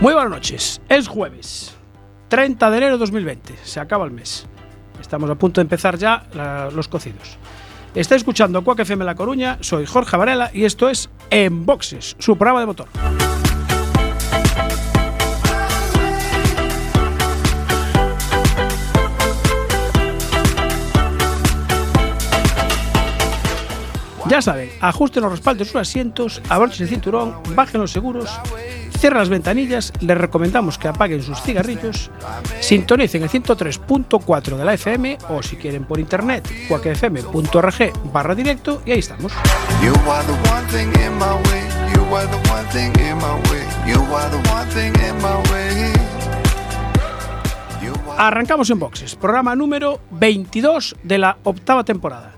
Muy buenas noches. Es jueves, 30 de enero de 2020. Se acaba el mes. Estamos a punto de empezar ya los cocidos. Está escuchando Cuac FM La Coruña. Soy Jorge Varela y esto es En Boxes, su programa de motor. Ya saben, ajusten los respaldos de sus asientos, abrochen el cinturón, bajen los seguros, cierren las ventanillas, les recomendamos que apaguen sus cigarrillos, sintonicen el 103.4 de la FM o si quieren por internet, cuacfm.org barra directo y ahí estamos. Arrancamos en boxes, programa número 22 de la octava temporada.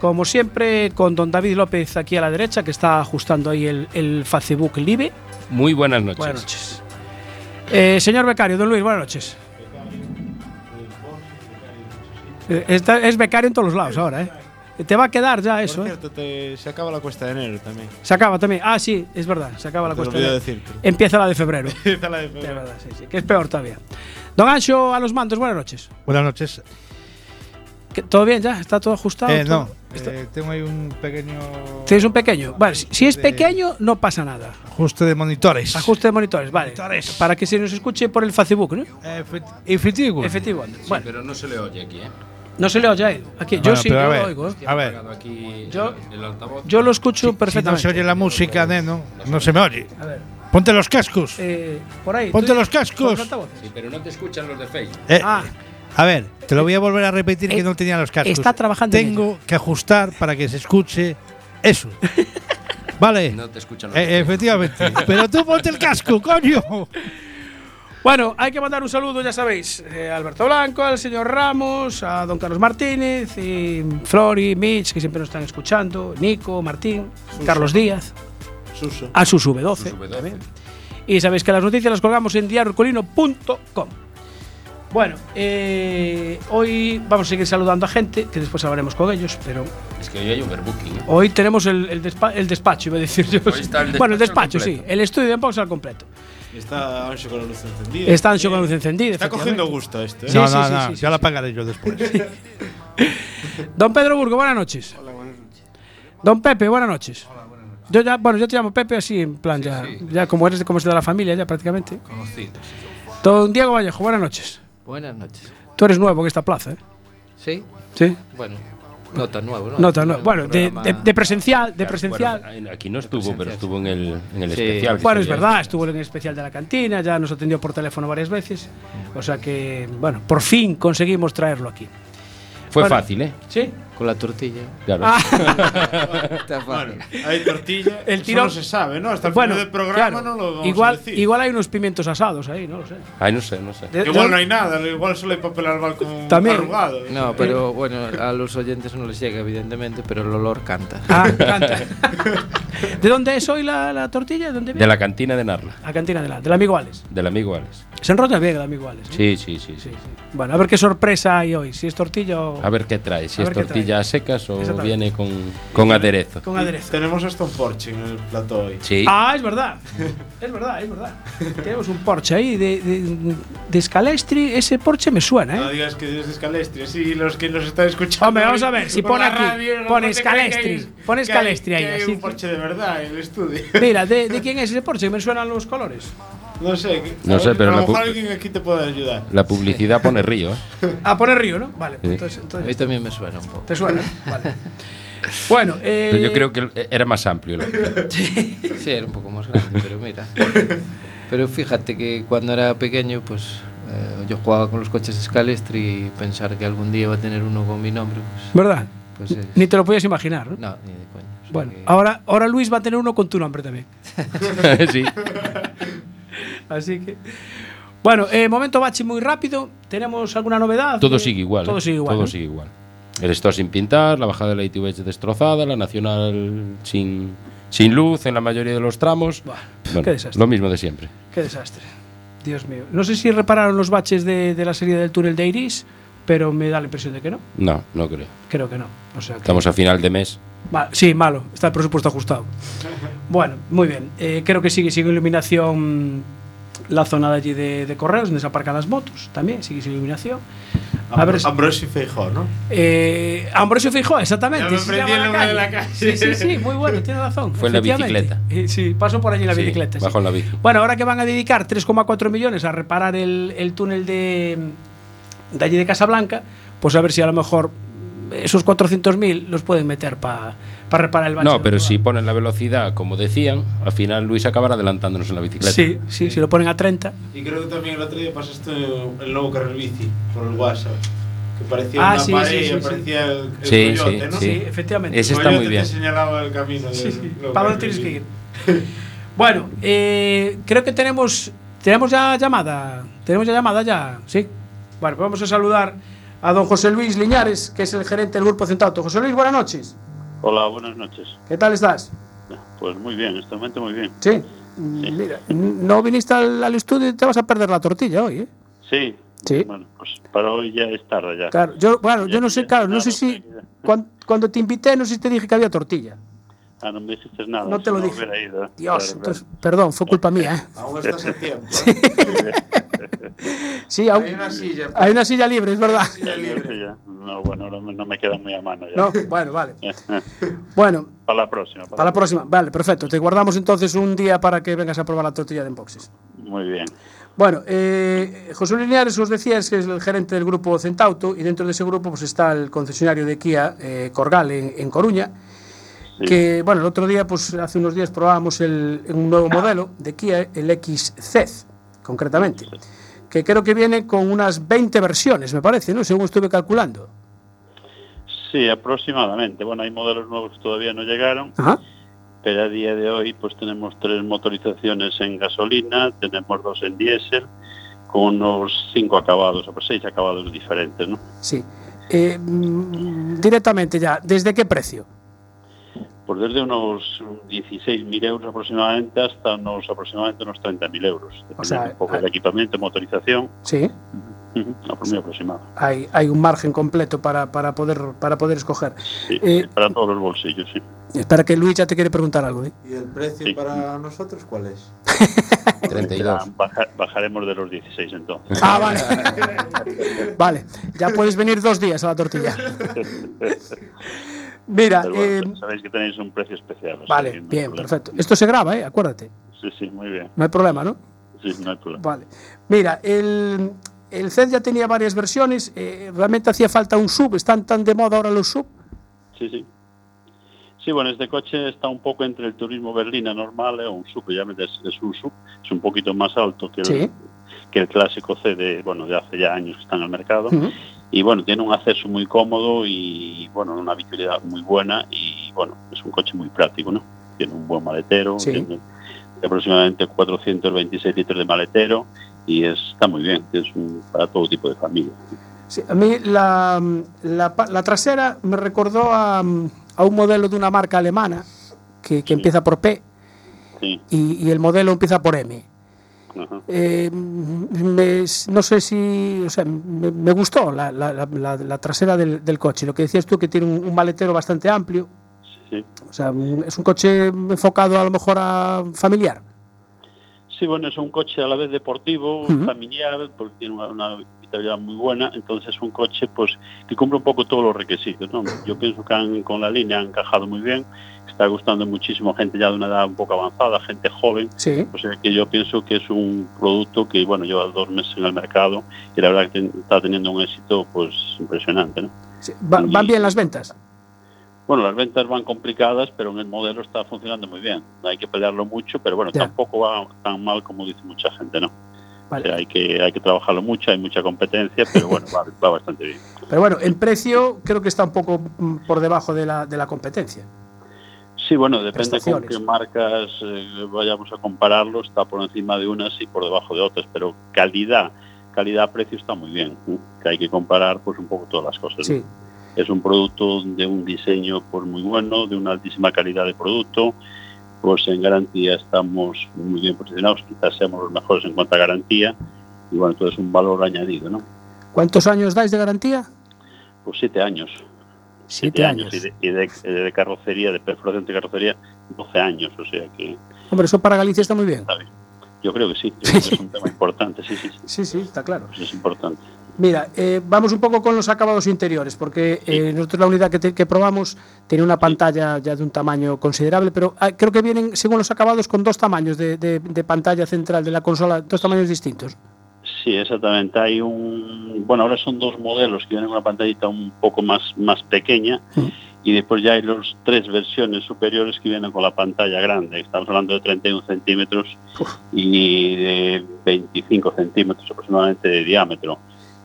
Como siempre, con don David López aquí a la derecha, que está ajustando ahí el, el Facebook Live. Muy buenas noches. Buenas noches. Eh, señor becario, don Luis, buenas noches. Eh, está- es becario en todos los lados ahora, ¿eh? Te va a quedar ya eso, Por ¿eh? cierto, te- se acaba la cuesta de enero también. Se acaba también. Ah, sí, es verdad, se acaba la Te lo cuestión. olvidé decirte. Empieza la de febrero. Empieza la de Es febrero. verdad, sí, sí, que es peor todavía. Don Ancho, a los mandos, buenas noches. Buenas noches. ¿Qué- ¿Todo bien ya? ¿Está todo ajustado? Eh, no, eh, tengo ahí un pequeño ¿Tienes un pequeño? Vale, si, si es pequeño, no pasa nada. ajuste de monitores. Ajuste de monitores, vale. Monitores. Para que se nos escuche por el Facebook, ¿no? Eh, efect- efectivo. Efectivo. Sí, Bueno, pero no se le oye aquí, ¿eh? no se le oye a él. Aquí, yo Bueno, sí, pero yo a lo ver, oigo. ¿eh? A ver, Yo- el altavoz. Yo lo escucho si no perfectamente. se oye la música, neno, no se me oye. A ver, Ponte los cascos. eh, por ahí. Ponte ¿tú- los cascos. Sí, pero no te escuchan los de Facebook. Eh, Ah, A ver, te lo voy a volver a repetir Eh, que no tenía los cascos. está trabajando en Tengo que ajustar para que se escuche eso. vale. No te escuchan los Eh, efectivamente. Pero tú ponte el casco, coño. Bueno, hay que mandar un saludo, ya sabéis, eh, a Alberto Blanco, al señor Ramos, a don Carlos Martínez, y Flori, Mitch, que siempre nos están escuchando, Nico, Martín, Carlos Díaz, Suso. a sus V12. Sus V12. también. Y sabéis que las noticias las colgamos en diariocolino.com. Bueno, eh, hoy vamos a seguir saludando a gente, que después hablaremos con ellos, pero Es que hoy hay overbooking. ¿eh? hoy tenemos el, el despa- el despacho, iba a decir yo. Hoy está el bueno, el despacho despacho, sí, el estudio de Unbox al completo. Está Ancho con la luz encendida. Está Ancho con la luz encendida, Está cogiendo gusto esto, ¿eh? Sí, no, sí, no, sí, no. sí, sí, ya la sí. pagaré yo después. Don Pedro Burgo, buenas noches. Hola, buenas noches. Don Pepe, buenas noches. Hola, buenas noches. Yo ya, bueno, yo te llamo Pepe así en plan ya, ya como eres de como es de la familia ya prácticamente. Conocidos. Don Diego Vallejo, buenas noches. Buenas noches. Tú eres nuevo en esta plaza, ¿eh? Sí, Sí. bueno, no tan nuevo, ¿no? No tan nuevo. Bueno, de, Programa- de- de presencial, de presencial. bueno, aquí no estuvo, pero estuvo en el, en el Sí. especial. Bueno, es verdad, estuvo en el especial de la cantina, ya nos atendió por teléfono varias veces. O sea que, bueno, por fin conseguimos traerlo aquí. Fue Bueno. fácil, ¿eh? ¿Sí? Con la tortilla. Claro. Ah, Está fácil. Bueno, hay tortilla. El tirón- no se sabe, ¿no? Hasta el bueno, final del programa claro, no lo vamos igual, a decir. igual hay unos pimientos asados ahí, no lo sé. Ay, no sé, no sé. De- Igual de- no hay nada, igual solo hay papel albal con También. arrugado. No, pero bueno, a los oyentes no les llega, evidentemente, pero el olor canta. Ah, canta. ¿De dónde es hoy la, la tortilla? ¿De dónde viene? De la cantina de Narla, La cantina de la, del amigo Alex. del amigo Alex. Se enrolla bien el amigo Alex. Sí, sí, sí, Sí, sí. sí. Bueno, a ver qué sorpresa hay hoy. Si es tortilla o A ver qué trae, si es ver qué tortilla a secas o viene con, con aderezo. con aderezo. Tenemos hasta un Porsche en el plató hoy. Sí. Ah, es verdad. es verdad, es verdad. Tenemos un Porsche ahí de, de, de Scalestri. Ese Porsche me suena, No ¿eh? digas que es de Scalestri, así los que nos están escuchando. Hombre, vamos a ver, si pone aquí, radio, no pone Scalestri, hay- pone Scalestri ahí, que hay así un Porsche de verdad en el estudio. Mira, ¿de, de quién es ese Porsche? Me suenan los colores. No sé. No sé, pero a la lo mejor pu- alguien aquí te puede ayudar. La publicidad pone río, ¿eh? Ah, pone Río, ¿no? Vale, Sí. entonces, A mí también me suena un poco. ¿Te suena? Vale. Bueno, eh, Pero yo creo que era más amplio. ¿no? Sí, era un poco más grande, pero mira. Pero fíjate que cuando era pequeño, pues Eh, yo jugaba con los coches Scalestri y pensar que algún día iba a tener uno con mi nombre, pues, ¿Verdad? pues es- Ni te lo podías imaginar, ¿no? No, ni de coña. O sea Bueno, que- ahora, ahora Luis va a tener uno con tu nombre también. sí. Así que. Bueno, eh, momento bache muy rápido. ¿Tenemos alguna novedad? Todo Eh, sigue igual. Todo ¿eh? sigue igual. Todo ¿no? sigue igual. El store sin pintar, la bajada de la ITV destrozada, la nacional sin, sin luz en la mayoría de los tramos. Buah, Bueno, qué desastre. lo mismo de siempre. Qué desastre. Dios mío. No sé si repararon los baches de, de la serie del túnel de Iris, pero me da la impresión de que no. No, no creo. Creo que no. O sea que- Estamos a final de mes. Sí, malo. Está el presupuesto ajustado. Bueno, muy bien. Eh, creo que sigue sin iluminación la zona de allí de, de correos, donde se aparcan las motos. También sigue sin iluminación. A ver, si- Ambrosio Feijó, ¿no? eh, Ambrosio Fijó, exactamente. Ya me se llama el la nombre de calle. la calle. Sí, sí, sí, muy bueno, tiene razón. Fue en la. Eh, sí, pasó por allí en la Sí, bicicleta. sí. bajó en la bici. Bueno, ahora que van a dedicar 3,4 millones a reparar el, el túnel de, de allí de Casablanca, pues a ver si a lo mejor esos 400.000 los pueden meter para reparar el bache. No, pero si ponen la velocidad, como decían, al final Luis acabará adelantándonos en la bicicleta. Sí, sí, si lo ponen a 30. Y creo que también el otro día pasaste el nuevo carril bici por el WhatsApp. Que parecía Ah, una sí, pared sí, y sí, parecía el, el Sí, coyote, sí, ¿no? Sí, sí. efectivamente. Ese El está muy bien. te señalaba el camino. Sí, sí. ¿Para dónde tienes que ir? bueno, eh, creo que tenemos tenemos ya llamada. Tenemos ya llamada ya, sí. Bueno, pues vamos a saludar a don José Luis Liñares, que es el gerente del Grupo Centauto. José Luis, buenas noches. Hola, buenas noches. ¿Qué tal estás? Pues muy bien, este momento muy bien. Sí. Mira, no viniste al, al estudio y te vas a perder la tortilla hoy, ¿eh? Sí. Sí. Bueno, pues para hoy ya es tarde ya. Claro, yo, bueno, yo no sé, claro, no sé si ya. cuan- cuando, te invité, no sé si te dije que había tortilla. Ah, no me dijiste nada. No te lo dije. ido. Dios, Claro, entonces, perdón, fue culpa mía, ¿eh? Aún estás a tiempo. Sí, aún- Hay una silla. hay una silla libre, es verdad. ya, ya. No, bueno, no, me- no me queda muy a mano ya. No, bueno, vale. Bueno, para la próxima. para la próxima. Vale, perfecto. Te guardamos entonces un día para que vengas a probar la tortilla de Enboxes. Muy bien. Bueno, eh, José Linares os decía es que es el gerente del grupo Centauto y dentro de ese grupo pues está el concesionario de Kia eh, Corgal en, en Coruña. Sí. Que bueno, el otro día, pues hace unos días probábamos el, un nuevo modelo de Kia, el XZ, concretamente. Que creo que viene con unas 20 versiones, me parece, ¿no? Según estuve calculando. Sí, aproximadamente. Bueno, hay modelos nuevos que todavía no llegaron, Ajá. pero a día de hoy pues tenemos tres motorizaciones en gasolina, tenemos dos en diésel, con unos cinco acabados, o pues seis acabados diferentes, ¿no? Sí. Eh, mm, directamente ya, ¿desde qué precio? Pues desde unos 16.000 euros aproximadamente hasta unos aproximadamente unos 30.000 euros. Dependiendo sea, un poco hay- del equipamiento, motorización, Sí. a aproximado. Hay, hay un margen completo para, para, poder, para poder escoger. Sí, Eh, para todos los bolsillos, sí. Espera que Luis ya te quiere preguntar algo. ¿eh? ¿Y el precio Sí. para nosotros cuál es? 32. Ya baja- bajaremos de los 16 entonces. Ah, vale. vale, ya puedes venir dos días a la tortilla. Mira, Pero eh, sabéis que tenéis un precio especial. vale, no bien, perfecto. Esto se graba, ¿eh? Acuérdate. Sí, sí, muy bien. No hay problema, ¿no? Sí, no hay problema. Vale. Mira, el, el CED ya tenía varias versiones. eh, realmente hacía falta un sub. ¿Están tan de moda ahora los sub? Sí, sí. Sí, bueno, este coche está un poco entre el turismo berlina normal o un sub, ya es, es un sub, es un poquito más alto que el, Sí. que el clásico C de, bueno, de hace ya años que está en el mercado. Ujú. Y bueno, tiene un acceso muy cómodo y bueno, una visibilidad muy buena y bueno, es un coche muy práctico, ¿no? Tiene un buen maletero, Sí. tiene aproximadamente 426 litros de maletero y es- está muy bien, es un, para todo tipo de familia. Sí, a mí la, la la trasera me recordó a, a un modelo de una marca alemana que, que Sí. empieza por P y, y el modelo empieza por M. Eh, me- no sé si, o sea, me, me gustó la, la- la- la- trasera del, del coche. Lo que decías tú, que tiene un, un maletero bastante amplio. sí. O sea, es un coche enfocado a lo mejor a familiar. Sí, bueno, es un coche a la vez deportivo, familiar, porque tiene una, una muy buena, entonces es un coche pues que cumple un poco todos los requisitos. ¿no? Yo pienso que han- con la línea han encajado muy bien, está gustando muchísimo gente ya de una edad un poco avanzada, gente joven, Sí. o sea que yo pienso que es un producto que bueno lleva dos meses en el mercado y la verdad que está teniendo un éxito pues impresionante. ¿no? Sí, va- van bien las ventas. Bueno, las ventas van complicadas, pero en el modelo está funcionando muy bien. Hay que pelearlo mucho, pero bueno, Ya. tampoco va tan mal como dice mucha gente, ¿no? Sea, hay que hay que trabajarlo mucho, hay mucha competencia, pero bueno, va, va bastante bien. Pero bueno, en precio creo que está un poco mm, por debajo de la, de la competencia. Sí, bueno, depende con qué marcas eh, vayamos a compararlo, está por encima de unas y por debajo de otras, pero calidad, calidad-precio está muy bien, ¿eh? que hay que comparar pues un poco todas las cosas. Es un producto de un diseño pues muy bueno, de una altísima calidad de producto, Pois en garantía estamos muy bien posicionados, quizás seamos los mejores en cuanto a garantía, y bueno, todo é un valor añadido, ¿no? ¿Cuántos años dais de garantía? Pues siete años. Siete, siete años. años. Y, de, y de, de, carrocería, de perforación de carrocería, 12 años, o sea que... Hombre, eso para Galicia está muy bien. Está bien. Yo creo que sí, creo que es un tema importante, sí, sí. Sí, sí, sí está claro. Pues es importante. Mira, eh, vamos un poco con los acabados interiores, porque eh, nosotros la unidad que, te- que probamos tiene una pantalla ya de un tamaño considerable, pero ah, creo que vienen, según los acabados, con dos tamaños de, de- de pantalla central de la consola, dos tamaños distintos. Sí, exactamente. Hay un, bueno, ahora son dos modelos que vienen con una pantallita un poco más, más pequeña Mm. y después ya hay los tres versiones superiores que vienen con la pantalla grande. Estamos hablando de 31 centímetros y de 25 centímetros aproximadamente de diámetro.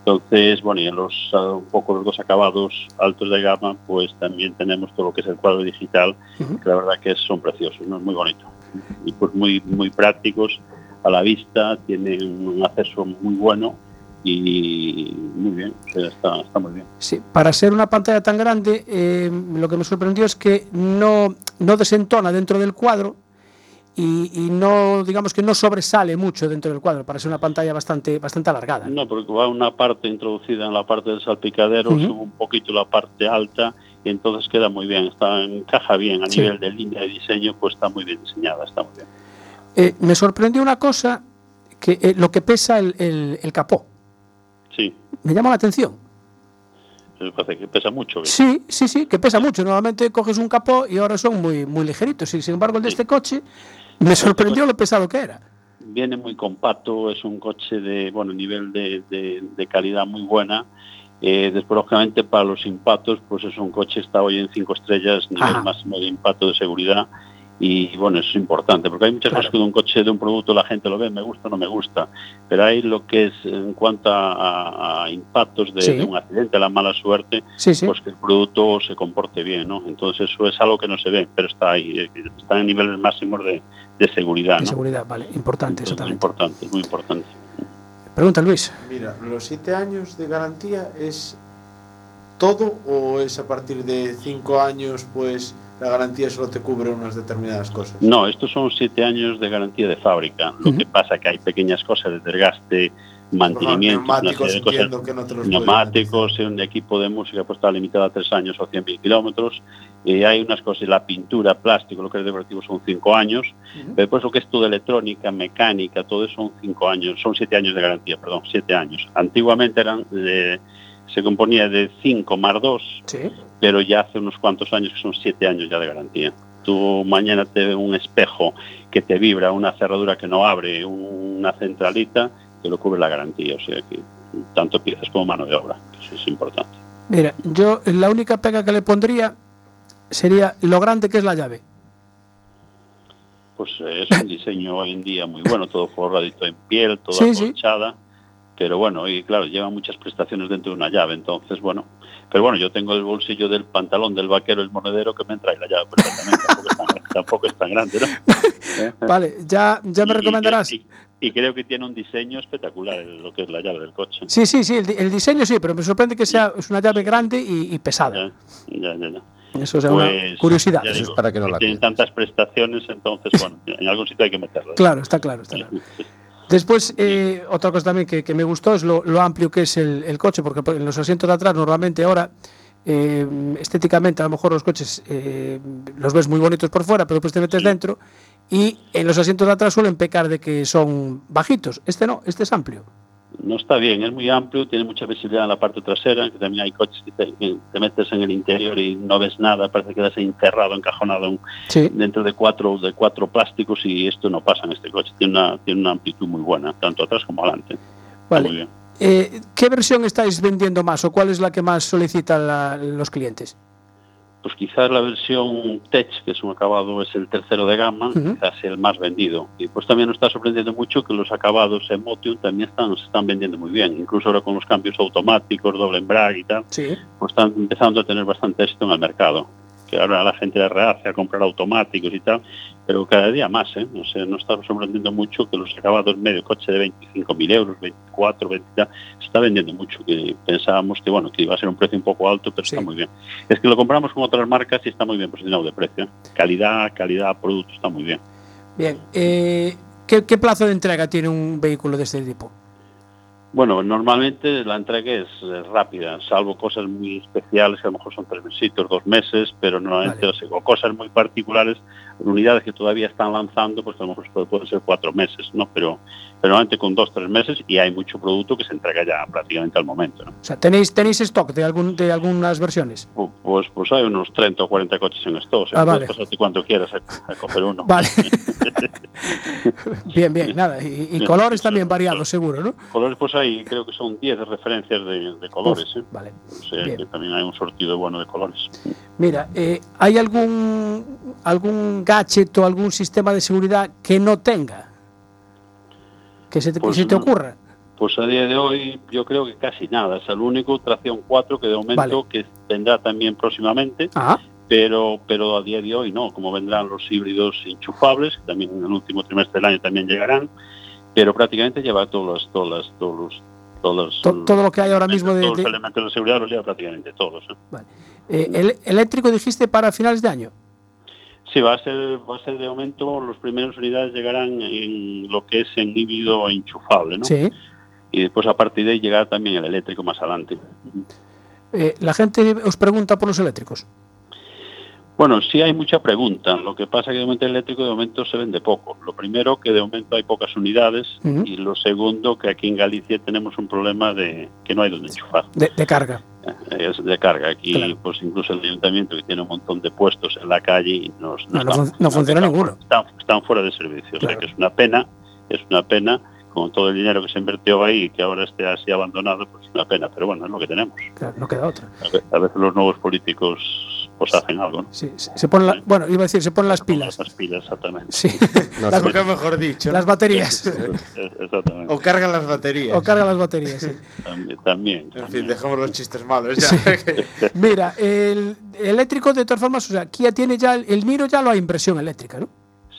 Entonces, bueno, y en los ah, un poco los dos acabados altos de gama, pues también tenemos todo lo que es el cuadro digital, que la verdad que son preciosos, ¿no? Es muy bonito. Y pues muy, muy prácticos a la vista, tienen un acceso muy bueno y muy bien, o sea, está, está muy bien. Sí, para ser una pantalla tan grande, eh, lo que me sorprendió es que no, no desentona dentro del cuadro y, y no, digamos que no sobresale mucho dentro del cuadro, para ser una pantalla bastante, bastante alargada. No, porque va una parte introducida en la parte del salpicadero, Ujú. sube un poquito la parte alta y entonces queda muy bien, está encaja bien a Sí. nivel de línea de diseño, pues está muy bien diseñada, está muy bien. Eh, me sorprendió una cosa, que eh, lo que pesa el, el- el capó. Sí, Me llama la atención. me parece que pesa mucho. ¿eh? Sí, sí, sí, que pesa mucho. Normalmente coges un capó y ahora son muy, muy ligeritos. Y sin embargo, el de este coche me sorprendió lo pesado que era. Viene muy compacto, es un coche de bueno nivel de, de- de calidad muy buena. Eh, después, lógicamente, para los impactos, pues es un coche que está hoy en cinco estrellas, nivel Ajá. máximo de impacto de seguridad. Y bueno, eso es importante, porque hay muchas Claro. cosas que de un coche, de un producto, la gente lo ve, me gusta o no me gusta. Pero hay lo que es en cuanto a, impactos de, Sí. de un accidente, la mala suerte, Sí, sí. pues que el producto se comporte bien, ¿no? Entonces eso es algo que no se ve, pero está ahí, eh, está en niveles máximos de, de seguridad, de ¿no? seguridad, vale. Importante, Entonces, es importante, es muy importante. Pregunta, Luis. Mira, ¿los siete años de garantía es todo o es a partir de cinco años, pues la garantía solo te cubre unas determinadas cosas? No, estos son siete años de garantía de fábrica. Lo que pasa que hay pequeñas cosas de desgaste, mantenimiento, neumáticos de cosas. que no te los pueden Neumáticos, un equipo de música pues está limitado a tres años o 100.000 kilómetros. Y hay unas cosas, la pintura, plástico, lo que es deportivo son cinco años. Pero después lo que es todo electrónica, mecánica, todo eso son cinco años, son siete años de garantía, perdón, siete años. Antiguamente eran de- se componía de cinco más dos, Sí. pero ya hace unos cuantos años que son siete años ya de garantía. Tú mañana te ve un espejo que te vibra, una cerradura que no abre, una centralita, que lo cubre la garantía. O sea que tanto piezas como mano de obra, eso es importante. Mira, yo la única pega que le pondría sería lo grande que es la llave. Pues eh, es un diseño hoy en día muy bueno, todo forradito en piel, todo Sí, sí. Pero bueno, y claro, lleva muchas prestaciones dentro de una llave, entonces bueno. Pero bueno, yo tengo el bolsillo del pantalón del vaquero, el monedero, que me trae la llave perfectamente. Tampoco es tan, tampoco es tan grande, ¿no? Vale, ya, ya me Y- y- recomendarás. Y, y creo que tiene un diseño espectacular lo que es la llave del coche. Sí, sí, sí, el, di- el diseño sí, pero me sorprende que sea es una llave grande y, y pesada. Ya, ya, ya, ya. Eso es Pues, una curiosidad. ya Eso es digo, para que no la Tienen tantas prestaciones, entonces, bueno, en algún sitio hay que meterlo. ¿eh? Claro, está claro, está claro. Después, eh, otra cosa también que, que me gustó es lo, lo amplio que es el, el coche, porque en los asientos de atrás normalmente ahora, eh, estéticamente a lo mejor los coches eh, los ves muy bonitos por fuera, pero después te metes Sí. dentro y en los asientos de atrás suelen pecar de que son bajitos. Este no, este es amplio. No está bien, es muy amplio, tiene mucha visibilidad en la parte trasera, que también hay coches que te, que te metes en el interior y no ves nada, parece que quedas encerrado, encajonado en- Sí. dentro de cuatro de cuatro plásticos y esto no pasa en este coche, tiene una, tiene una amplitud muy buena, tanto atrás como adelante. Vale. Muy bien. Eh, ¿Qué versión estáis vendiendo más o cuál es la que más solicitan la- los clientes? Pues quizás la versión Tech, que es un acabado, es el tercero de gama, Ujú. quizás el más vendido. Y pues también nos está sorprendiendo mucho que los acabados Emotion también están, se están vendiendo muy bien. Incluso ahora con los cambios automáticos, doble embrague y tal, Sí. pues están empezando a tener bastante éxito en el mercado. Que ahora la gente rehace a comprar automáticos y tal, pero cada día más, ¿eh? O sea, nos está sorprendiendo mucho que los acabados medio coche de 25.000 euros, 24, 20, tal, se está vendiendo mucho, que pensábamos que bueno que iba a ser un precio un poco alto, pero Sí. está muy bien. Es que lo compramos con otras marcas y está muy bien posicionado de precio. ¿eh? Calidad, calidad, producto, está muy bien. Bien. eh, ¿qué, qué plazo de entrega tiene un vehículo de este tipo? Bueno, normalmente la entrega es eh, rápida, salvo cosas muy especiales que a lo mejor son tres meses, dos meses, pero normalmente Vale. o sea, o cosas muy particulares, unidades que todavía están lanzando, pues a lo mejor ser cuatro meses, ¿no? Pero, pero normalmente con dos, tres meses y hay mucho producto que se entrega ya prácticamente al momento, ¿no? O sea, ¿tenéis, tenéis stock de, algún, de algunas versiones? Pu- Pues, pues hay unos 30 o 40 coches en esto, o sea, Ah, puedes vale. pasarte cuanto quieras a, a coger uno. Vale. bien, bien, nada. Y, y Bien, colores también variados, seguro, ¿no? Colores, pues hay, creo que son 10 referencias de, de colores, ¿eh? Vale. O sea, Bien. que también hay un sortido bueno de colores. Mira, eh, ¿hay algún, algún gadget o algún sistema de seguridad que no tenga? Que se te, que Pues se te ocurra. Pues a día de hoy yo creo que casi nada. Es el único tracción 4 que de momento Vale. que vendrá también próximamente, Ah, pero pero a día de hoy no. Como vendrán los híbridos enchufables, que también en el último trimestre del año también llegarán, pero prácticamente lleva todos los todos los todos los todos to- todo lo que hay ahora mismo de, todos de- los elementos de seguridad los lleva prácticamente todos. ¿eh? eh, el- eléctrico dijiste para finales de año. Sí, va a ser va a ser de momento los primeros unidades llegarán en lo que es en híbrido enchufable, ¿no? Sí. Y después a partir de ahí llegará también el eléctrico más adelante. Eh, la gente os pregunta por los eléctricos. Bueno, sí hay mucha pregunta. Lo que pasa es que de momento el eléctrico de momento se vende poco. Lo primero, que de momento hay pocas unidades. Y lo segundo, que aquí en Galicia tenemos un problema de que no hay donde enchufar. De, de carga. Eh, Es de carga. Aquí, Claro. pues incluso el ayuntamiento, que tiene un montón de puestos en la calle, nos, No, no están- fun- no funciona están ninguno. Están, están fuera de servicio. O sea que es una pena, es una pena. Con todo el dinero que se invirtió ahí y que ahora esté así abandonado, pues es una pena. Pero bueno, es lo que tenemos. Claro, no queda otra. A veces los nuevos políticos pues hacen algo, ¿no? Sí, se ponen la- bueno, iba a decir, se ponen las pilas. Las pilas, exactamente. Sí, No Las-. Nunca mejor dicho. las baterías. Exactamente. O cargan las baterías. o carga las baterías. sí. También. también, En fin, también. dejemos los chistes malos ya. Mira, el eléctrico de todas formas, o sea, Kia tiene ya el, el Niro ya lo hay en versión eléctrica, ¿no?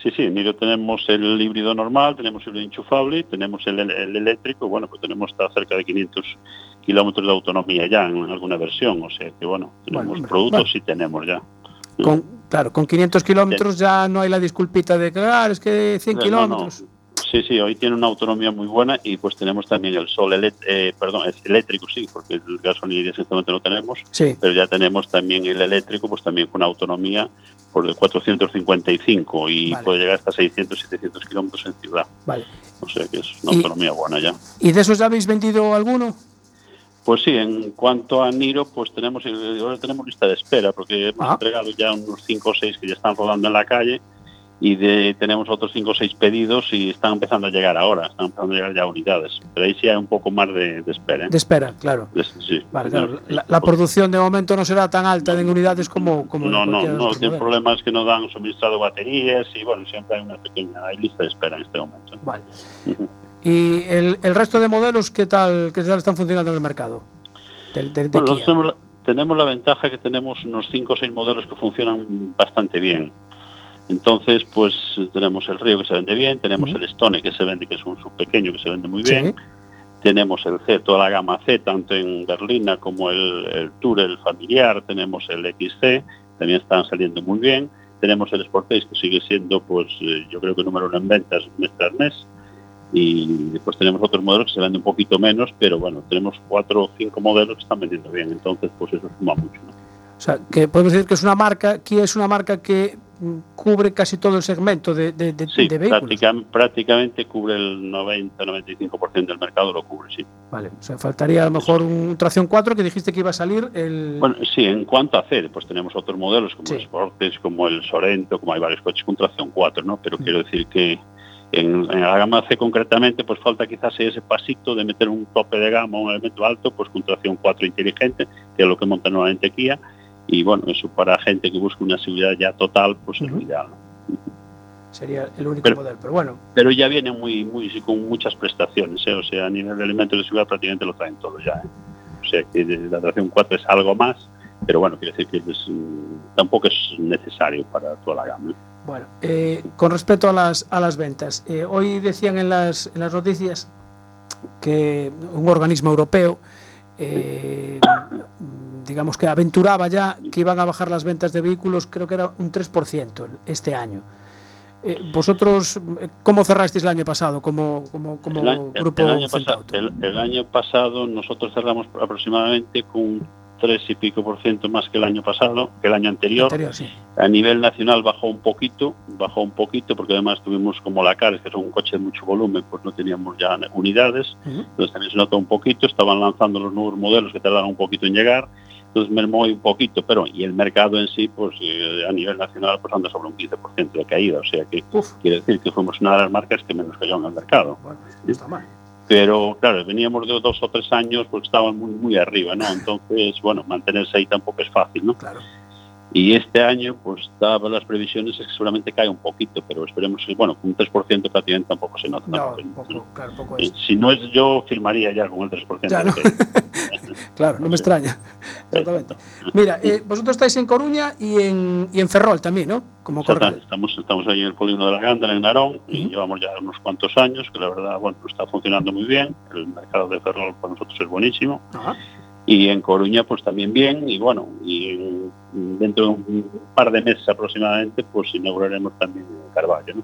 Sí, sí, miro, tenemos el híbrido normal, tenemos el enchufable, tenemos el, el eléctrico, bueno, pues tenemos hasta cerca de 500 kilómetros de autonomía ya en alguna versión, o sea que bueno, tenemos Bueno, productos bueno. sí tenemos ya. Con, claro, con 500 kilómetros ya no hay la disculpita de que, ah, es que 100 No, no, kilómetros. Sí, sí, hoy tiene una autonomía muy buena y pues tenemos también el sol, eh, perdón, es eléctrico sí, porque el gasolina exactamente no tenemos, Sí, pero ya tenemos también el eléctrico, pues también con una autonomía por de 455 y Vale. puede llegar hasta 600, 700 kilómetros en ciudad. vale. O sea que es una autonomía buena ya. ¿Y de esos ya habéis vendido alguno? Pues sí, en cuanto a Niro, pues tenemos eh, ahora tenemos lista de espera porque hemos Ah. entregado ya unos 5 o 6 que ya están rodando en la calle y de, tenemos otros 5 o 6 pedidos y están empezando a llegar ahora, están empezando a llegar ya unidades. Pero ahí sí hay un poco más de, de espera. ¿eh? De espera, claro. De- sí, Vale, claro. La, la producción de momento no será tan alta en unidades como, como no, no, no, los tiene modelos. problemas que no dan suministrado baterías y bueno, siempre hay una pequeña hay lista de espera en este momento. Vale. ¿Y el, el resto de modelos qué tal, qué tal están funcionando en el mercado? Bueno, tenemos, la- tenemos la ventaja que tenemos unos 5 o 6 modelos que funcionan bastante bien. Entonces, pues tenemos el Río que se vende bien, tenemos el Stone que se vende, que es un subpequeño que se vende muy Sí. bien, tenemos el C, toda la gama C, tanto en berlina como el, el Tour, el familiar, tenemos el XC, también están saliendo muy bien, tenemos el Sportage que sigue siendo, pues eh, yo creo que número uno en ventas mes tras mes, y después tenemos otros modelos que se venden un poquito menos, pero bueno, tenemos cuatro o cinco modelos que están vendiendo bien, entonces pues eso suma mucho. ¿no? O sea, que podemos decir que es una marca, Kia es una marca que cubre casi todo el segmento de, de, de- Sí, de vehículos. práctica- prácticamente cubre el 90-95% del mercado, lo cubre, sí. Vale, o sea, faltaría a lo mejor un tracción 4 que dijiste que iba a salir el... Bueno, sí, en cuanto a hacer, pues tenemos otros modelos como Sí. el como el Sorento, como hay varios coches con tracción 4, ¿no? Pero Mm. quiero decir que en, en la gama C concretamente, pues falta quizás ese pasito de meter un tope de gama, un elemento alto, pues con tracción 4 inteligente, que es lo que monta nuevamente Kia, Y bueno, eso para gente que busca una seguridad ya total, pues es lo Ujú. ideal. Sería el único Pero- modelo. Pero bueno, Pero ya vienen muy, muy con muchas prestaciones, ¿eh? o sea, a nivel de elementos de seguridad prácticamente lo traen todo ya. ¿eh? O sea, que la tracción 4 es algo más, pero bueno, quiere decir que es, mm, tampoco es necesario para toda la gama. ¿eh? Bueno, eh, con respecto a las, a las ventas, eh, hoy decían en las, en las noticias que un organismo europeo, eh, digamos que aventuraba ya que iban a bajar las ventas de vehículos, creo que era un 3% este año. Eh, ¿Vosotros eh, cómo cerrasteis el año pasado como, como, como El, año- el grupo año pasado, el, el año pasado nosotros cerramos aproximadamente con un 3 y pico por ciento más que el año pasado, que el año anterior. Anterior, sí. A nivel nacional bajó un poquito, bajó un poquito porque además tuvimos como la Cares, que son un coche de mucho volumen, pues no teníamos ya unidades, Ujú. entonces también se notó un poquito, estaban lanzando los nuevos modelos que tardaron un poquito en llegar, Entonces mermó un poquito, pero y el mercado en sí, pues eh, a nivel nacional, pues anda sobre un 15% de caída. O sea que Uf. quiere decir que fuimos una de las marcas que menos cayó en el mercado. Bueno, no está mal. Pero claro, veníamos de dos o tres años, pues estaban muy, muy arriba, ¿no? Entonces, bueno, mantenerse ahí tampoco es fácil, ¿no? Claro. Y este año, pues daban las previsiones es que seguramente cae un poquito, pero esperemos que, bueno, un 3% prácticamente tampoco se nota. No, tampoco, un ¿no? poco, claro, poco Eh, es. Si no es yo, firmaría ya con el 3%. Ya, Claro, no me extraña. Exactamente. Mira, eh, vosotros estáis en Coruña y en, y en Ferrol también, ¿no? Como. Estamos, estamos ahí en el polígono de la Gándara, en Narón, y llevamos ya unos cuantos años, que la verdad, bueno, está funcionando muy bien. El mercado de Ferrol para nosotros es buenísimo. Ajá. y en Coruña pues también bien y bueno y dentro de un par de meses aproximadamente pues inauguraremos también Carvalho ¿no?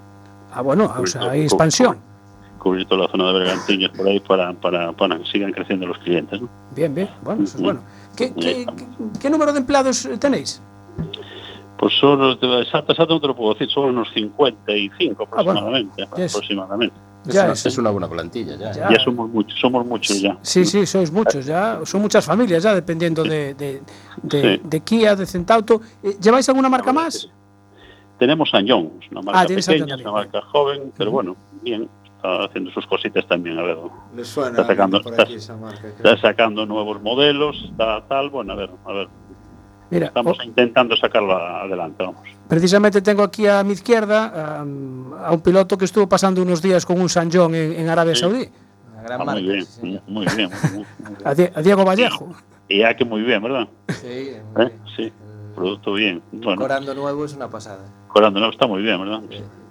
Ah, bueno, o sea, hay expansión. cubrir toda la zona de Bergantiños por ahí para, para, para que sigan creciendo los clientes ¿no? Bien, bien. Bueno, eso es bueno. ¿Qué, qué, número de empleados tenéis? pues son exacto, exacto no te lo puedo decir son unos 55 Ah, bueno. aproximadamente Yes. aproximadamente Es, Ya una, es- es una buena plantilla ya. Ya. ya somos muchos somos muchos ya Sí, sí, sois muchos ya. Son muchas familias ya, dependiendo de, de, de- Sí. de Kia, de Centauto. Eh, ¿Lleváis alguna marca más? tenemos es una marca Ah, pequeña una marca joven pero bueno bien está haciendo sus cositas también a ver Le suena Está sacando- por está- aquí esa marca. creo. está sacando nuevos modelos, está tal, bueno, a ver, a ver, Mira, estamos o- intentando sacarla adelante, vamos. precisamente tengo aquí a mi izquierda am, a, un piloto que estuvo pasando unos días con un San John en, en Arabia Sí. Saudí, Una gran Ah, marca. muy bien, sí, muy bien, muy, muy a, bien. Die- a Diego Vallejo. Y ya que muy bien, ¿verdad? Sí, muy ¿Eh? bien. Sí, producto bien. Bueno, Corando nuevo es una pasada. Corando no está muy bien, ¿verdad?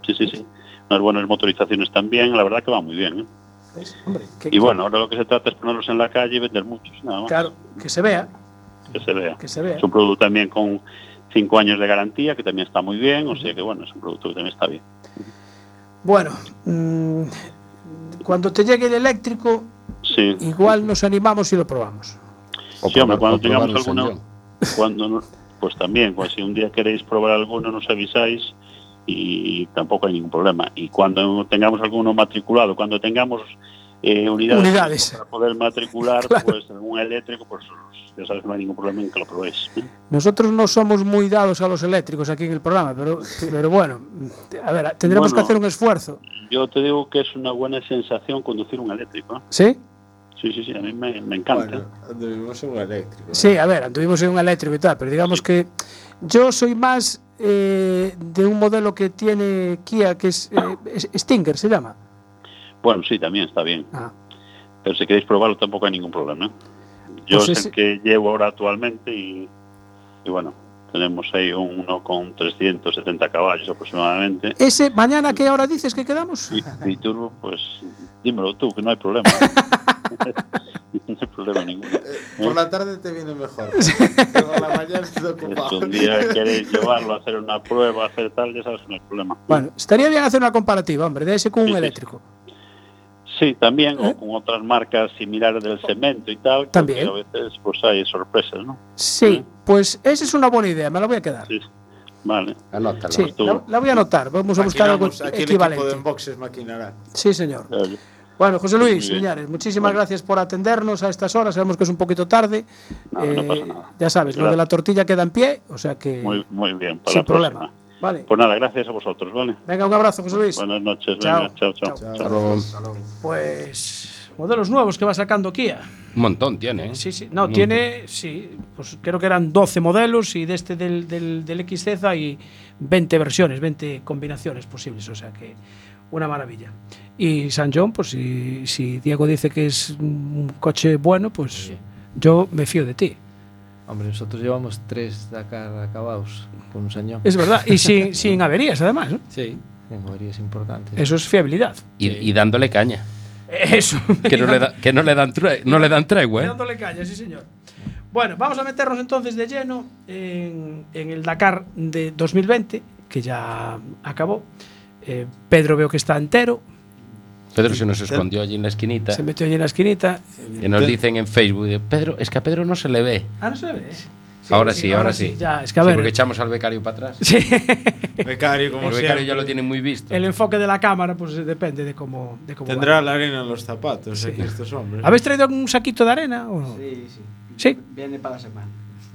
Sí, sí, sí. Unas buenas motorizaciones también, la verdad que va muy bien. ¿eh? Hombre, Y bueno, ahora lo que se trata es ponerlos en la calle y vender muchos, nada más, Claro, que se vea, que se vea. que se vea. Es un producto también con cinco años de garantía, que también está muy bien, o sea que bueno, es un producto que también está bien. Bueno, mm, cuando te llegue el eléctrico, Sí, igual nos animamos y lo probamos. O Sí, hombre, cuando tengamos John. cuando no- pues también, pues si un día queréis probar alguno nos avisáis y tampoco hay ningún problema. Y cuando tengamos alguno matriculado, cuando tengamos eh, unidades, Unidades. para poder matricular, Claro. pues un eléctrico, pues ya sabes que no hay ningún problema en que lo probéis. Nosotros no somos muy dados a los eléctricos aquí en el programa, pero, pero bueno, a ver, tendremos que hacer un esfuerzo. Yo te digo que es una buena sensación conducir un eléctrico. ¿eh? ¿Sí? Sí, sí, sí, a mí me, me encanta. Bueno, anduvimos en un eléctrico. Sí, a ver, anduvimos en un eléctrico y tal, pero digamos que yo soy más eh, de un modelo que tiene Kia, que es, eh, es- Stinger, se llama. Bueno, sí, también está bien. Ah, Pero si queréis probarlo tampoco hay ningún problema. ¿eh? Yo Pues es ese- el que llevo ahora actualmente y, y bueno, tenemos ahí uno con 370 caballos aproximadamente. Ese, mañana, ¿qué hora dices que quedamos? Y, y turbo, pues dímelo tú, que no hay problema. no hay problema ninguno. Eh, por la tarde te viene mejor. Por la mañana estoy Si ocupado. un día queréis llevarlo a hacer una prueba, hacer tal, ya sabes que no hay problema. Bueno, estaría bien hacer una comparativa, hombre, de ese con un sí. eléctrico. Sí, también, ¿Eh? o con otras marcas similares del cemento y tal, También. a veces pues hay sorpresas, ¿no? Sí, pues esa es una buena idea, me la voy a quedar. Sí, vale. Anótalo. Sí, tú. la, la voy a anotar, vamos a buscar algo aquí el de equivalente. Enboxes maquinará. Sí, señor. Bueno, José Luis, señores, muchísimas Bueno. gracias por atendernos a estas horas. Sabemos que es un poquito tarde. No, no Eh, pasa nada. Ya sabes, lo de la tortilla queda en pie, o sea que Muy, muy bien, para sin la próxima. Vale. Pues nada, gracias a vosotros, ¿vale? Venga, un abrazo, José Luis. Buenas noches, Chao. venga, chao, chao. Chao. Hasta luego. Pues modelos nuevos que va sacando Kia. Un montón tiene, ¿eh? Sí, sí. No, Un tiene, sí, pues creo que eran 12 modelos y de este del, del, del XZ hay 20 versiones, 20 combinaciones posibles, o sea que una maravilla. Y San John, pues si, si Diego dice que es un coche bueno, pues yo me fío de ti. Hombre, nosotros llevamos tres Dakar acabados con un señor. Es verdad, y sin, sin averías además, ¿no? Sí, en averías importantes. Eso es fiabilidad. Y, y dándole caña. Eso. Que no le, da- que no le dan, tre- no le dan tregua, ¿eh? Dándole caña, sí, señor. Bueno, vamos a meternos entonces de lleno en, en el Dakar de 2020, que ya acabó. Eh, Pedro veo que está entero, Pedro se nos escondió allí en la esquinita. se metió allí en la esquinita. Y nos dicen en Facebook, Pedro, es que a Pedro no se le ve. Ah, no se ve. ahora sí, ahora sí. Ya, es que a Sí, ver, porque echamos al becario para atrás. sí, Becario, como El becario ya lo tiene muy visto. el enfoque de la cámara pues depende de cómo, de cómo Tendrá vaya. la arena en los zapatos aquí estos hombres. ¿Habéis traído un saquito de arena o no? Sí, sí. Sí. Viene para la semana.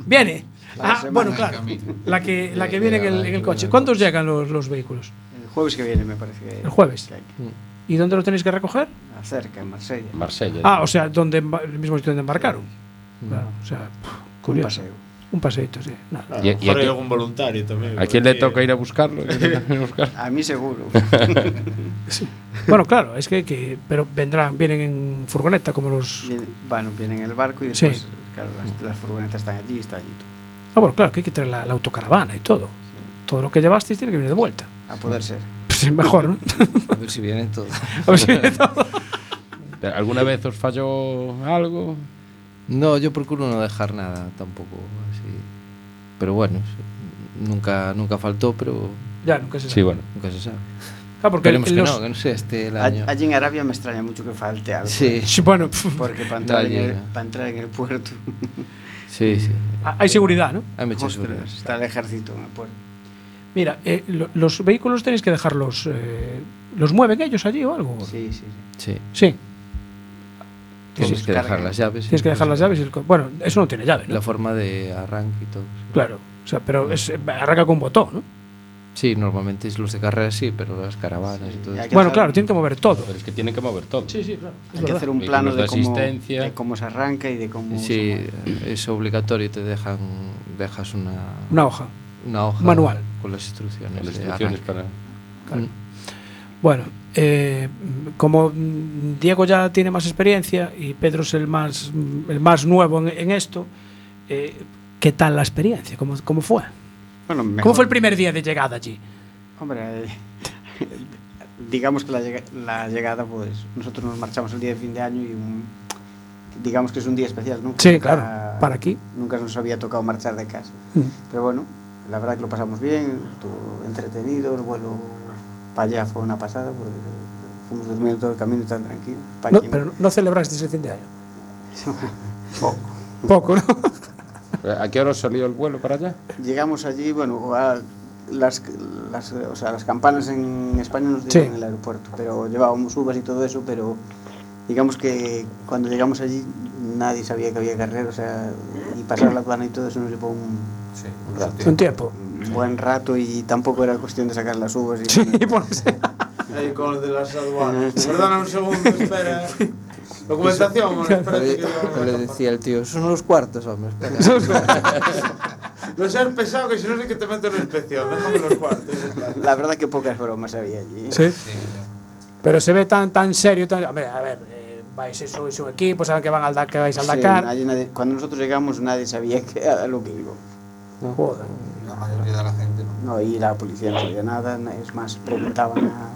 Viene. La Ah, semana bueno, en claro. La que, la que viene en el, en el coche. ¿Cuántos llegan los, los vehículos? El jueves que viene me parece que... El jueves. ¿Y dónde lo tenéis que recoger? que- Cerca, en Marsella. Marsella. Ah, o sea, donde, el mismo sitio donde embarcaron. Claro, o sea, pff, Un curioso. paseo. Un paseito, sí. Y- y aquí- hay algún voluntario también. ¿A quién le toca ir a buscarlo? ¿A mí seguro. Bueno, claro, es que, que- pero vendrán, vienen en furgoneta como los. Bueno, vienen en el barco y Sí. después, claro, las, las furgonetas están allí, está allí todo. Ah, bueno, claro, que hay que traer la, la autocaravana y todo. Todo lo que llevasteis tiene que venir de vuelta. A poder ser. Pues es mejor, ¿no? A ver si viene todo. A ver si viene todo. ¿Alguna vez os falló algo? No, yo procuro no dejar nada tampoco así. Pero bueno, nunca, nunca faltó, pero Ya, nunca se sabe. Sí, bueno. nunca se sabe. Ah, porque Esperemos que los- no, que no sea este el año. Allí en Arabia me extraña mucho que falte algo. Sí, Sí, bueno, Porque para entrar, en el, para entrar en el puerto, sí, sí. hay seguridad, ¿no? Hay mucha ostras, seguridad. está el ejército en el puerto. Mira, eh, lo- los vehículos tenéis que dejarlos. eh, ¿Los mueven ellos allí o algo? Sí, sí, sí. Sí. Sí, Tienes que dejar las llaves. tienes que dejar las llaves. y el co- bueno, eso no tiene llave, ¿no? La forma de arranque y todo. sí. Claro, o sea, pero es, arranca con botón, ¿no? Sí, normalmente es los de carrera sí, pero las caravanas y todo que Bueno, claro, tienen que mover todo. Pero es que tienen que mover todo. Sí, sí, claro. Hay que hacer un plano de de cómo, asistencia. de cómo se arranca y de cómo... Sí, se es obligatorio, te dejan, dejas una, Una hoja. una hoja Manual. Con las instrucciones. Con las de instrucciones arranque. para. Bueno, eh, como Diego ya tiene más experiencia y Pedro es el más, el más nuevo en, en esto, eh, ¿qué tal la experiencia? ¿Cómo, cómo fue? Bueno, ¿Cómo fue el primer día de llegada allí? Hombre, eh, digamos que la, llega- la llegada, pues nosotros nos marchamos el día de fin de año y un- digamos que es un día especial, ¿no? Sí, Nunca- claro, para aquí. Nunca nos había tocado marchar de casa. Mm. Pero bueno, la verdad que lo pasamos bien, estuvo entretenido, el vuelo para allá fue una pasada, pues, fuimos durmiendo todo el camino tan tranquilo. No, pero no celebraste ese fin de año. Poco. Poco, ¿no? ¿A qué hora salió el vuelo para allá? Llegamos allí, bueno, a las, las, o sea, las campanas en España nos Sí. dieron en el aeropuerto, pero llevábamos uvas y todo eso, pero digamos que cuando llegamos allí nadie sabía que había carrera, o sea, y pasar la aduana y todo eso nos llevó un, un rato. Un tiempo. Un buen rato y tampoco era cuestión de sacar las uvas. Y Sí, ponerse- Ahí con el de las aduanas. Perdona un segundo, espera. Documentación, bueno, espérate que Le, decía el tío, son los cuartos, hombre. espera". No seas pesado que si no sé que te meto en inspección. Déjame los cuartos. La verdad que pocas bromas había allí. Sí. Pero se ve tan tan serio, tan, a ver, a ver, eh, vais sois un equipo, saben que van al Dakar, que vais al Sí, Dakar. nadie- nadie- cuando nosotros llegamos nadie sabía que, a lo que iba. Joder. La mayoría de la gente no. No, y la policía no sabía nada, na- es más, preguntaban a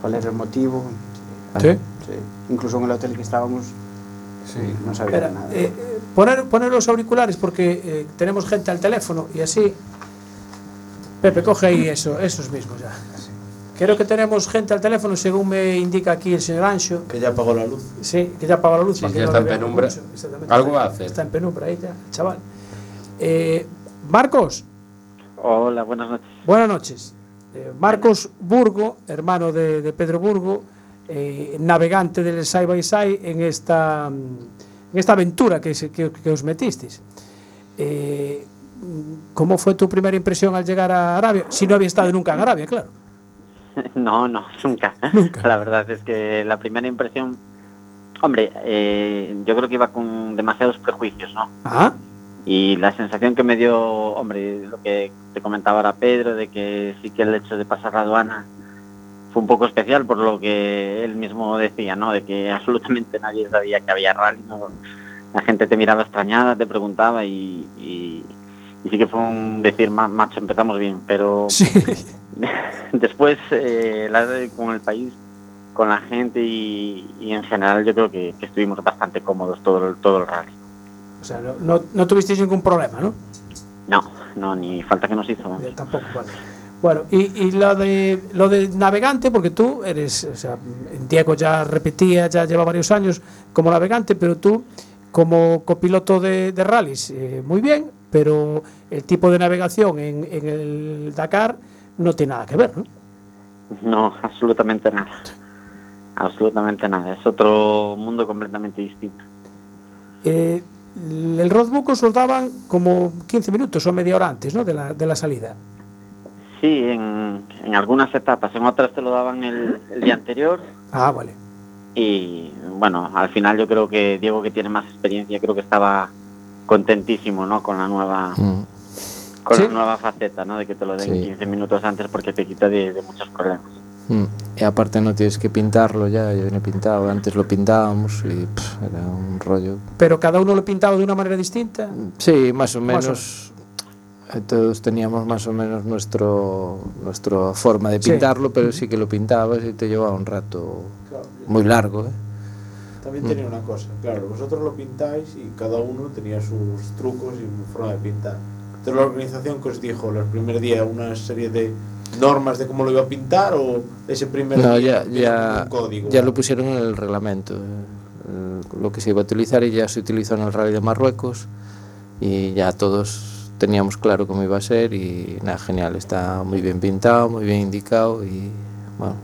cuál era el motivo. Sí. Sí. Incluso en el hotel que estábamos Sí. no Espera, nada. eh, eh, poner, poner los auriculares porque eh, tenemos gente al teléfono y así. Pepe, coge ahí eso, esos mismos ya. Creo que tenemos gente al teléfono, según me indica aquí el señor Ancho. Que ya apagó la luz. Sí, que ya apagó la luz. Sí, para sí, que está no en penumbra. Algo Está- hace. Está en penumbra ahí ya, chaval. Eh, Marcos, Hola, buenas noches. buenas noches. Eh, Marcos Burgo, hermano de, de Pedro Burgo, eh, navegante del Side by Side en esta, en esta aventura que, que, que os metisteis. Eh, ¿Cómo fue tu primera impresión al llegar a Arabia? Si no había estado nunca en Arabia, claro. No, no, nunca. Nunca. La verdad es que la primera impresión Hombre, eh, yo creo que iba con demasiados prejuicios, ¿no? Ah, Y la sensación que me dio, hombre, lo que te comentaba ahora Pedro, de que sí que el hecho de pasar la aduana fue un poco especial por lo que él mismo decía, ¿no? De que absolutamente nadie sabía que había rally, ¿no? La gente te miraba extrañada, te preguntaba y, y- y sí que fue un decir, "Ma- macho, empezamos bien, pero sí. después eh, la con el país, con la gente y, y en general yo creo que, que estuvimos bastante cómodos todo el, todo el rally. O sea, no, no, no tuvisteis ningún problema, ¿no? No, no, ni falta que nos hizo. Eh, tampoco, vale. Bueno, y, y lo de lo de navegante, porque tú eres, o sea, Diego ya repetía, ya lleva varios años como navegante, pero tú como copiloto de, de rallies, eh, muy bien, pero el tipo de navegación en, en el Dakar no tiene nada que ver, ¿no? No, absolutamente nada. Absolutamente nada. Es otro mundo completamente distinto. Eh, el roadbook os lo daban como 15 minutos o media hora antes, ¿no? De la, de la salida. Sí, en, en algunas etapas, en otras te lo daban el, el día anterior Ah, vale. y bueno, al final yo creo que Diego que tiene más experiencia creo que estaba contentísimo, ¿no? Con la nueva Mm. Con Sí. la nueva faceta, ¿no? De que te lo den Sí. 15 minutos antes porque te quita de, de muchos problemas. Mm. Y aparte no tienes que pintarlo ya, ya viene pintado. Antes lo pintábamos y pff, era un rollo. Pero cada uno lo pintaba de una manera distinta. Sí, más o Más o menos. eh, Todos teníamos más o menos nuestro nuestra forma de Sí. pintarlo, pero sí que lo pintabas y te llevaba un rato Claro, muy largo. ¿eh? También Mm. tenía una cosa, claro, vosotros lo pintáis y cada uno tenía sus trucos y su forma de pintar. Entonces la organización que os dijo el primer día una serie de normas de cómo lo iba a pintar o ese primer No, día ya, ya, un código. ya lo pusieron en el reglamento, eh, el- lo que se iba a utilizar y ya se utilizó en el Rally de Marruecos y ya todos teníamos claro cómo iba a ser y nada, genial, está muy bien pintado, muy bien indicado y bueno,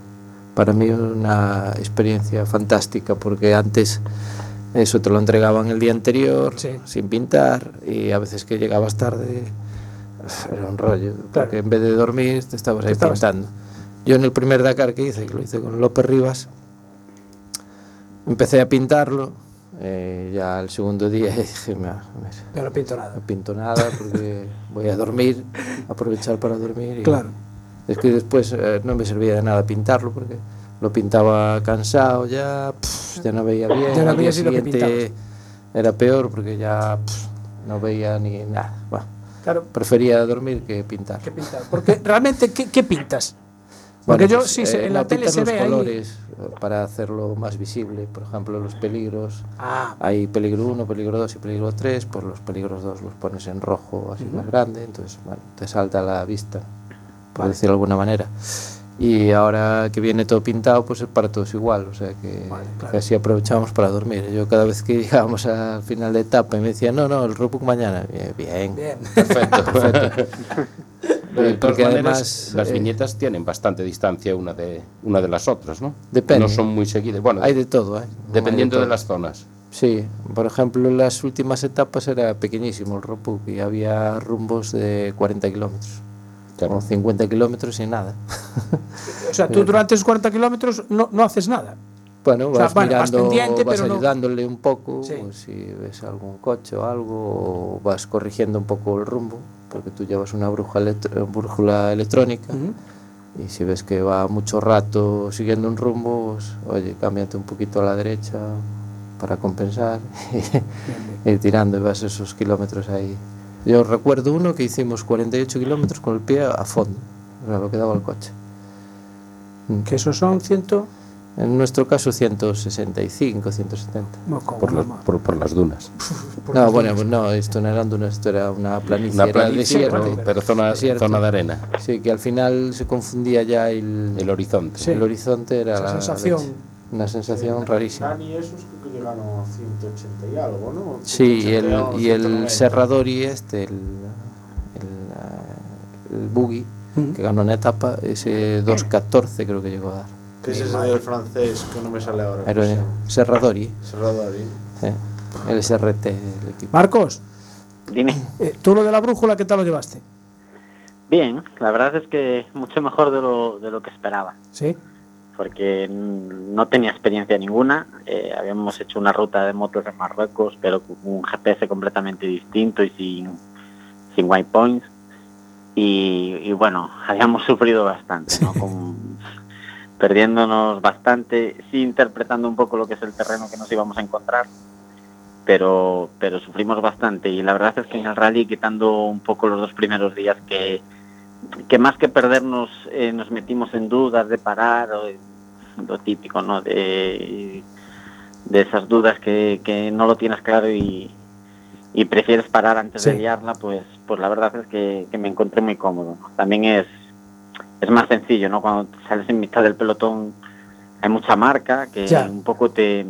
para mí una experiencia fantástica porque antes eso te lo entregaban el día anterior Sí. sin pintar y a veces que llegabas tarde era un rollo, porque en vez de dormir te estabas ahí Estabas- pintando. Yo en el primer Dakar que hice, que lo hice con López Rivas, empecé a pintarlo, eh, ya el segundo día dije, "Mira, mira, Yo no pinto nada. no pinto nada porque voy a dormir, aprovechar para dormir. Y Claro. Es que después eh, no me servía de nada pintarlo porque lo pintaba cansado ya, pff, ya no veía bien. Ya no lo que siguiente era peor porque ya pff, no veía ni nada. Bueno, Claro, prefería dormir que pintar. que pintar. Porque realmente, ¿qué, qué pintas? Porque Bueno, yo pues, sí, eh, en la no, tele se los ve colores eh, para hacerlo más visible. Por ejemplo, los peligros. Ah, Hay peligro 1, peligro 2 y peligro 3. Por los peligros 2 los pones en rojo así más grande. Entonces, bueno, te salta a la vista, por decirlo de alguna manera. Y ahora que viene todo pintado, pues es para todos igual. O sea que, Vale, claro. que así aprovechamos para dormir. Yo cada vez que llegábamos al final de etapa y me decían, no, no, el roadbook mañana. Bien, bien. bien. Perfecto. Eh, de todas porque maneras, además, las eh, viñetas tienen bastante distancia una de, una de las otras, ¿no? Depende. No son muy seguidas. Bueno, Hay de todo, ¿eh? dependiendo de, todo. las zonas. Sí, por ejemplo, en las últimas etapas era pequeñísimo el roadbook y había rumbos de 40 kilómetros. Claro. O 50 kilómetros y nada. O sea, tú durante esos 40 kilómetros no, no haces nada. Bueno, O sea, vas bueno, vas mirando, vas pero no- ayudándole un poco, Sí. si ves algún coche o algo, o vas corrigiendo un poco el rumbo, porque tú llevas una brújula, electro- brújula electrónica y si ves que va mucho rato siguiendo un rumbo, pues, oye, cámbiate un poquito a la derecha para compensar y ir tirando y vas esos kilómetros ahí. Yo recuerdo uno que hicimos 48 kilómetros con el pie a fondo, o sea, lo que daba el coche. Mm. Que esos son ciento. En nuestro caso 165, 170. No, como Por, los- no, por, por las dunas. por No, las bueno, dunas. pues no, esto no eran dunas, esto era una planicie, Una era planicie, desierto. pero, pero zona, Desierto. zona de arena. Sí, que al final se confundía ya el, El horizonte. Sí. el horizonte, era Esa la sensación. leche. Una sensación rarísima. Que llegaron a 180 y algo, ¿no? Sí, y el, 180 y el 190. Serradori este, el, el, el buggy, que ganó una etapa, ese 2.14 creo que llegó a dar. Que es ese del francés que no me sale ahora. Pero eh, Serradori, Serrador, ¿eh? sí, el SRT, el equipo. Marcos, Dime. eh, tú lo de la brújula, ¿qué tal lo llevaste? Bien, la verdad es que mucho mejor de lo, de lo que esperaba. Sí. Porque no tenía experiencia ninguna. Eh, habíamos hecho una ruta de motos en Marruecos, pero con un GPS completamente distinto y sin, sin waypoints. Y, y bueno, habíamos sufrido bastante, ¿no? Con- perdiéndonos bastante, sí interpretando un poco lo que es el terreno que nos íbamos a encontrar, pero, pero sufrimos bastante. Y la verdad es que en el rally, quitando un poco los dos primeros días que, que más que perdernos eh, nos metimos en dudas de parar o lo típico no de, de esas dudas que, que no lo tienes claro y, y prefieres parar antes de liarla pues pues la verdad es que, que me encontré muy cómodo ¿no? también es es más sencillo no cuando sales en mitad del pelotón hay mucha marca que Ya. un poco te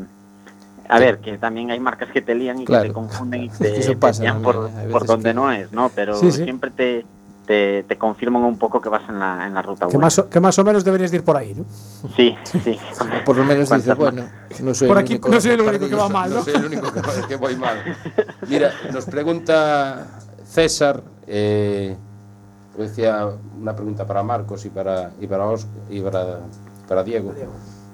a ver que también hay marcas que te lían y Claro. que te confunden y te, pasa por, por donde que- no es no pero Sí, sí. siempre te, te, te confirman un poco que vas en la, en la ruta Que buena. más, o, que más o menos deberías de ir por ahí, ¿no? Sí, sí. Por lo menos dice, Cuantas más- bueno, no soy Por el aquí único no soy el único que va mal, No ¿no? soy el único que, que voy mal. Mira, nos pregunta César, eh, decía una pregunta para Marcos y para, y para, Os- y para, para Diego.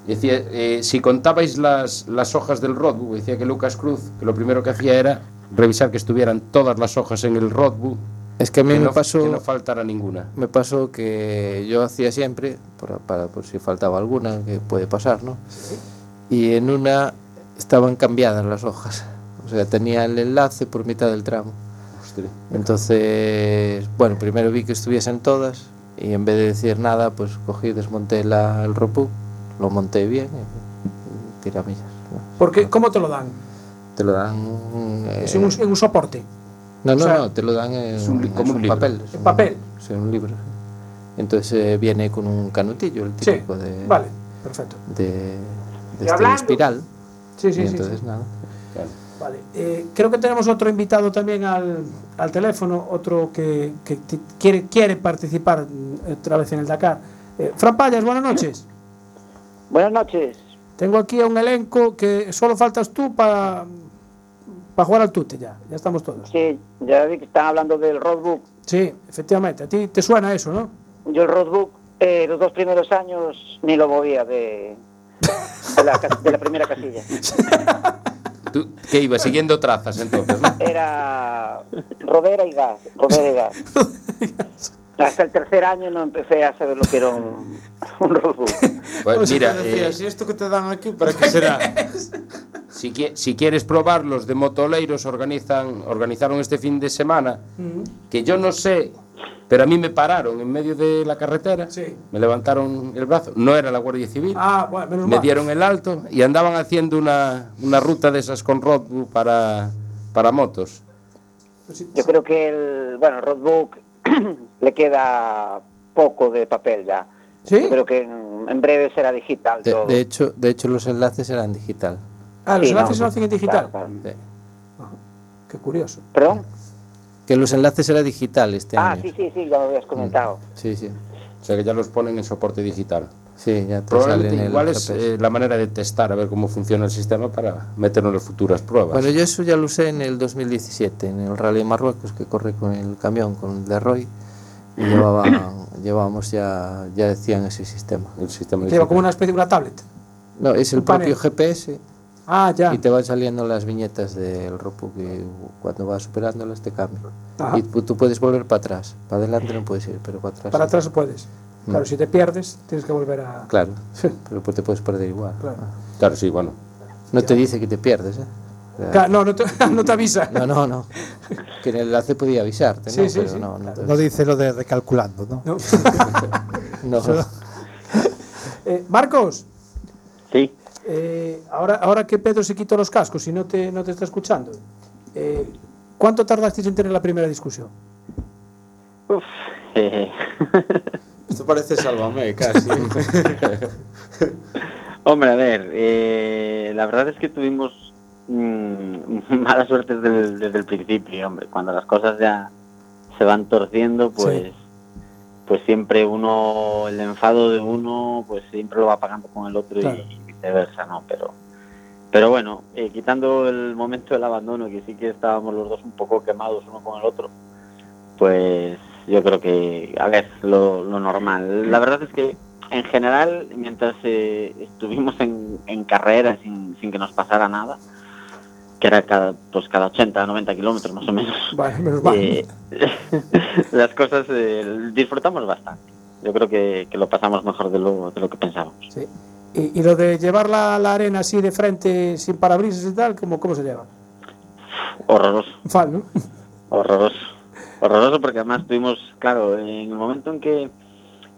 Decía, eh, si contabais las, las hojas del roadbook, decía que Lucas Cruz, que lo primero que hacía era revisar que estuvieran todas las hojas en el roadbook, Es que a mí que me no, pasó... que no faltara ninguna. me pasó que yo hacía siempre, para, para por si faltaba alguna, que puede pasar, ¿no? Y en una estaban cambiadas las hojas. O sea, tenía el enlace por mitad del tramo. Hostia. Entonces, bueno, primero vi que estuviesen todas y en vez de decir nada, pues cogí, desmonté la, el ropu, lo monté bien y tiramillas. ¿no? Porque, ¿cómo te lo dan? Te lo dan... eh, Es en un, en un soporte, no, no, o sea, no, te lo dan en, es un li- como es un papel. es en un- papel. Sí, un libro. Entonces eh, viene con un canutillo, el Sí, típico de, vale, perfecto. de, de este espiral. Sí, sí, y sí, entonces sí. nada. Claro. Vale. Eh, creo que tenemos otro invitado también al, al teléfono, otro que, quiere, quiere participar mm, otra vez en el Dakar. Eh, Fran Payas, buenas noches. Buenas noches. Tengo aquí a un elenco que solo faltas tú para para jugar al tute ya. Ya estamos todos. Sí, ya vi que están hablando del roadbook. Sí, efectivamente. A ti te suena eso, ¿no? Yo el roadbook, eh, los dos primeros años ni lo movía de, de, la, cas- de la primera casilla. Tú, que iba siguiendo trazas entonces, ¿no? Era rodera y gas, rodera y gas. Hasta el tercer año no empecé a saber lo que era un, un roadbook. Pues mira, eh, ¿y esto que te dan aquí para qué será? si, qui- si quieres probar, los de Motoleiros organizan, organizaron este fin de semana, que yo no sé, pero a mí me pararon en medio de la carretera, Sí. me levantaron el brazo, no era la Guardia Civil, Ah, bueno, menos me mal. dieron el alto y andaban haciendo una, una ruta de esas con roadbook para, para motos. Yo creo que el, bueno, roadbook le queda poco de papel ya. ¿Sí? Yo creo que en, en breve será digital De, todo. de hecho, de hecho, los enlaces eran digital. Ah, los Sí, enlaces no, se lo hacen en digital. claro, claro. Sí. Qué curioso. ¿Perdón? Que los enlaces eran digital este Ah, año. sí, sí, sí, ya lo habías comentado. Sí, sí. O sea que ya los ponen en soporte digital. Sí, ya te sale Probablemente en el igual es GPS. eh, la manera de testar a ver cómo funciona el sistema para meterlo en las futuras pruebas. Bueno, yo eso ya lo usé en el 2017, en el Rally de Marruecos, que corre con el camión, con el de Roy, y llevaban, llevábamos ya, ya decían ese sistema. el sistema Lleva como una especie de una tablet. No, es el propio GPS Ah, ya. y te van saliendo las viñetas del ropo que cuando vas superándolas te cambia. Ajá. Y tú puedes volver para atrás, para adelante no puedes ir, pero para atrás. Para sí. atrás puedes. Claro, si te pierdes, tienes que volver a. Claro, Sí. pero pues te puedes perder igual. Claro. Claro, sí, bueno. No te dice que te pierdes, ¿eh? O sea, Ca- No, no te, no te avisa. No, no, no. Que en el enlace podía avisarte, Sí, ¿no? sí, Pero sí. no, no, te- No dice lo de recalculando, ¿no? No. no. Eh, Marcos, Sí. Eh, ahora, ahora que Pedro se quitó los cascos y no te, no te está escuchando, eh, ¿cuánto tardasteis en tener la primera discusión? Uf, eh, Esto parece Sálvame casi. Hombre, a ver, eh, la verdad es que tuvimos mm, mala suerte desde el, desde el principio, hombre. Cuando las cosas ya se van torciendo, pues, pues siempre uno, el enfado de uno, pues siempre lo va pagando con el otro Claro. y viceversa, ¿no? Pero, pero bueno, eh, quitando el momento del abandono, que sí que estábamos los dos un poco quemados uno con el otro, pues yo creo que, a ver, lo, lo normal. La verdad es que en general, mientras eh, estuvimos en, en carrera sin, sin que nos pasara nada, que era cada, pues cada 80, 90 kilómetros más o menos, Vale, menos mal. eh, las cosas eh, disfrutamos bastante. Yo creo que, que lo pasamos mejor de lo, de lo que pensábamos. Sí. Y, y lo de llevar la, la arena así de frente, sin parabrisas y tal, ¿cómo, cómo se lleva? Horroroso. Fal, ¿no? Horroroso. Horroroso porque además tuvimos, claro, en el momento en que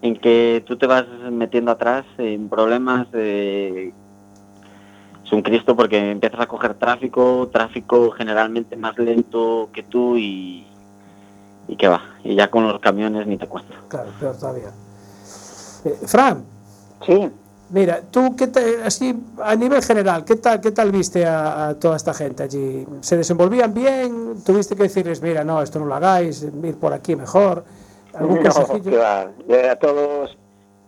en que tú te vas metiendo atrás en problemas, eh, es un Cristo porque empiezas a coger tráfico, tráfico generalmente más lento que tú y, y que va. Y ya con los camiones ni te cuento. Claro, peor todavía. Eh, Fran. Sí. Mira, tú, ¿qué tal, así, a nivel general, ¿qué tal, qué tal viste a, a toda esta gente allí? ¿Se desenvolvían bien? ¿Tuviste que decirles, mira, no, esto no lo hagáis, ir por aquí mejor? ¿Algún No, va. A todos,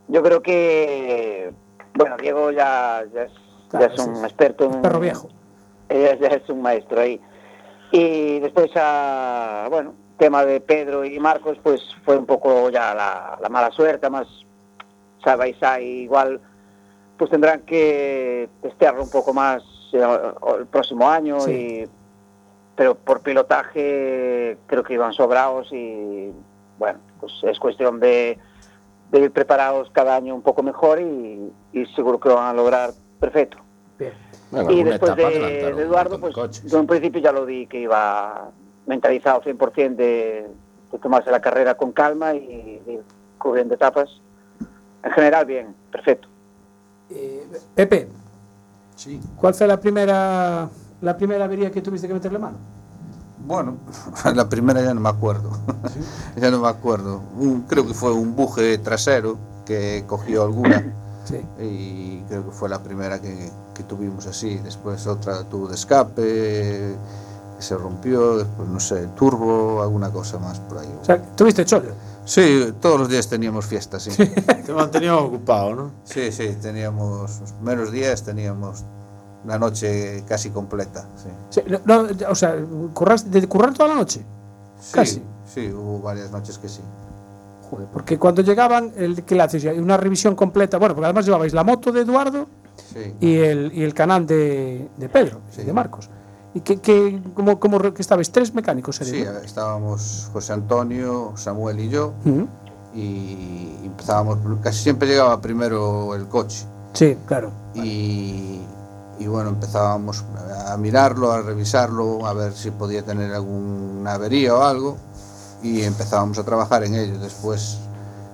yo creo que, bueno, Diego ya, ya, es, Claro, ya es un sí, experto. en- Perro viejo. Ya es un maestro ahí. Y después, a, bueno, tema de Pedro y Marcos, pues fue un poco ya la, la mala suerte, más sabéis ahí igual, pues tendrán que testearlo un poco más eh, el próximo año Sí. y pero por pilotaje creo que iban sobrados y bueno, pues es cuestión de, de ir preparados cada año un poco mejor y, y seguro que lo van a lograr perfecto. Bien. Bueno, y después de, Eduardo, pues de yo en principio ya lo di que iba mentalizado 100% de, de tomarse la carrera con calma y, y cubriendo etapas. En general, bien, perfecto. Eh, Pepe, Sí. ¿cuál fue la primera, la primera avería que tuviste que meterle mano? Bueno, la primera ya no me acuerdo. ya no me acuerdo. Un- creo que fue un buje trasero que cogió alguna Sí. y creo que fue la primera que, que tuvimos así. Después otra tuvo de escape, que se rompió, después no sé, turbo, alguna cosa más por ahí. O sea, ¿tuviste chollo? Sí, todos los días teníamos fiesta, sí. Te manteníamos ocupado, ¿no? Sí, sí, teníamos menos días, teníamos una noche casi completa. Sí, Sí, no, no, o sea, ¿curraste, ¿de currar toda la noche? sí, Casi. sí, hubo varias noches que sí. Joder, porque cuando llegaban, el, ¿qué le haces? Una revisión completa. Bueno, porque además llevabais la moto de Eduardo Sí. y el, y el canal de, de Pedro, Sí. de Marcos. ¿Y qué, qué, cómo, cómo que estabais? ¿Tres mecánicos? Sí, serían, ¿no? estábamos José Antonio, Samuel y yo, Ujú. y empezábamos, casi siempre llegaba primero el coche. Sí, claro. Y, y bueno, empezábamos a mirarlo, a revisarlo, a ver si podía tener alguna avería o algo, y empezábamos a trabajar en ello. Después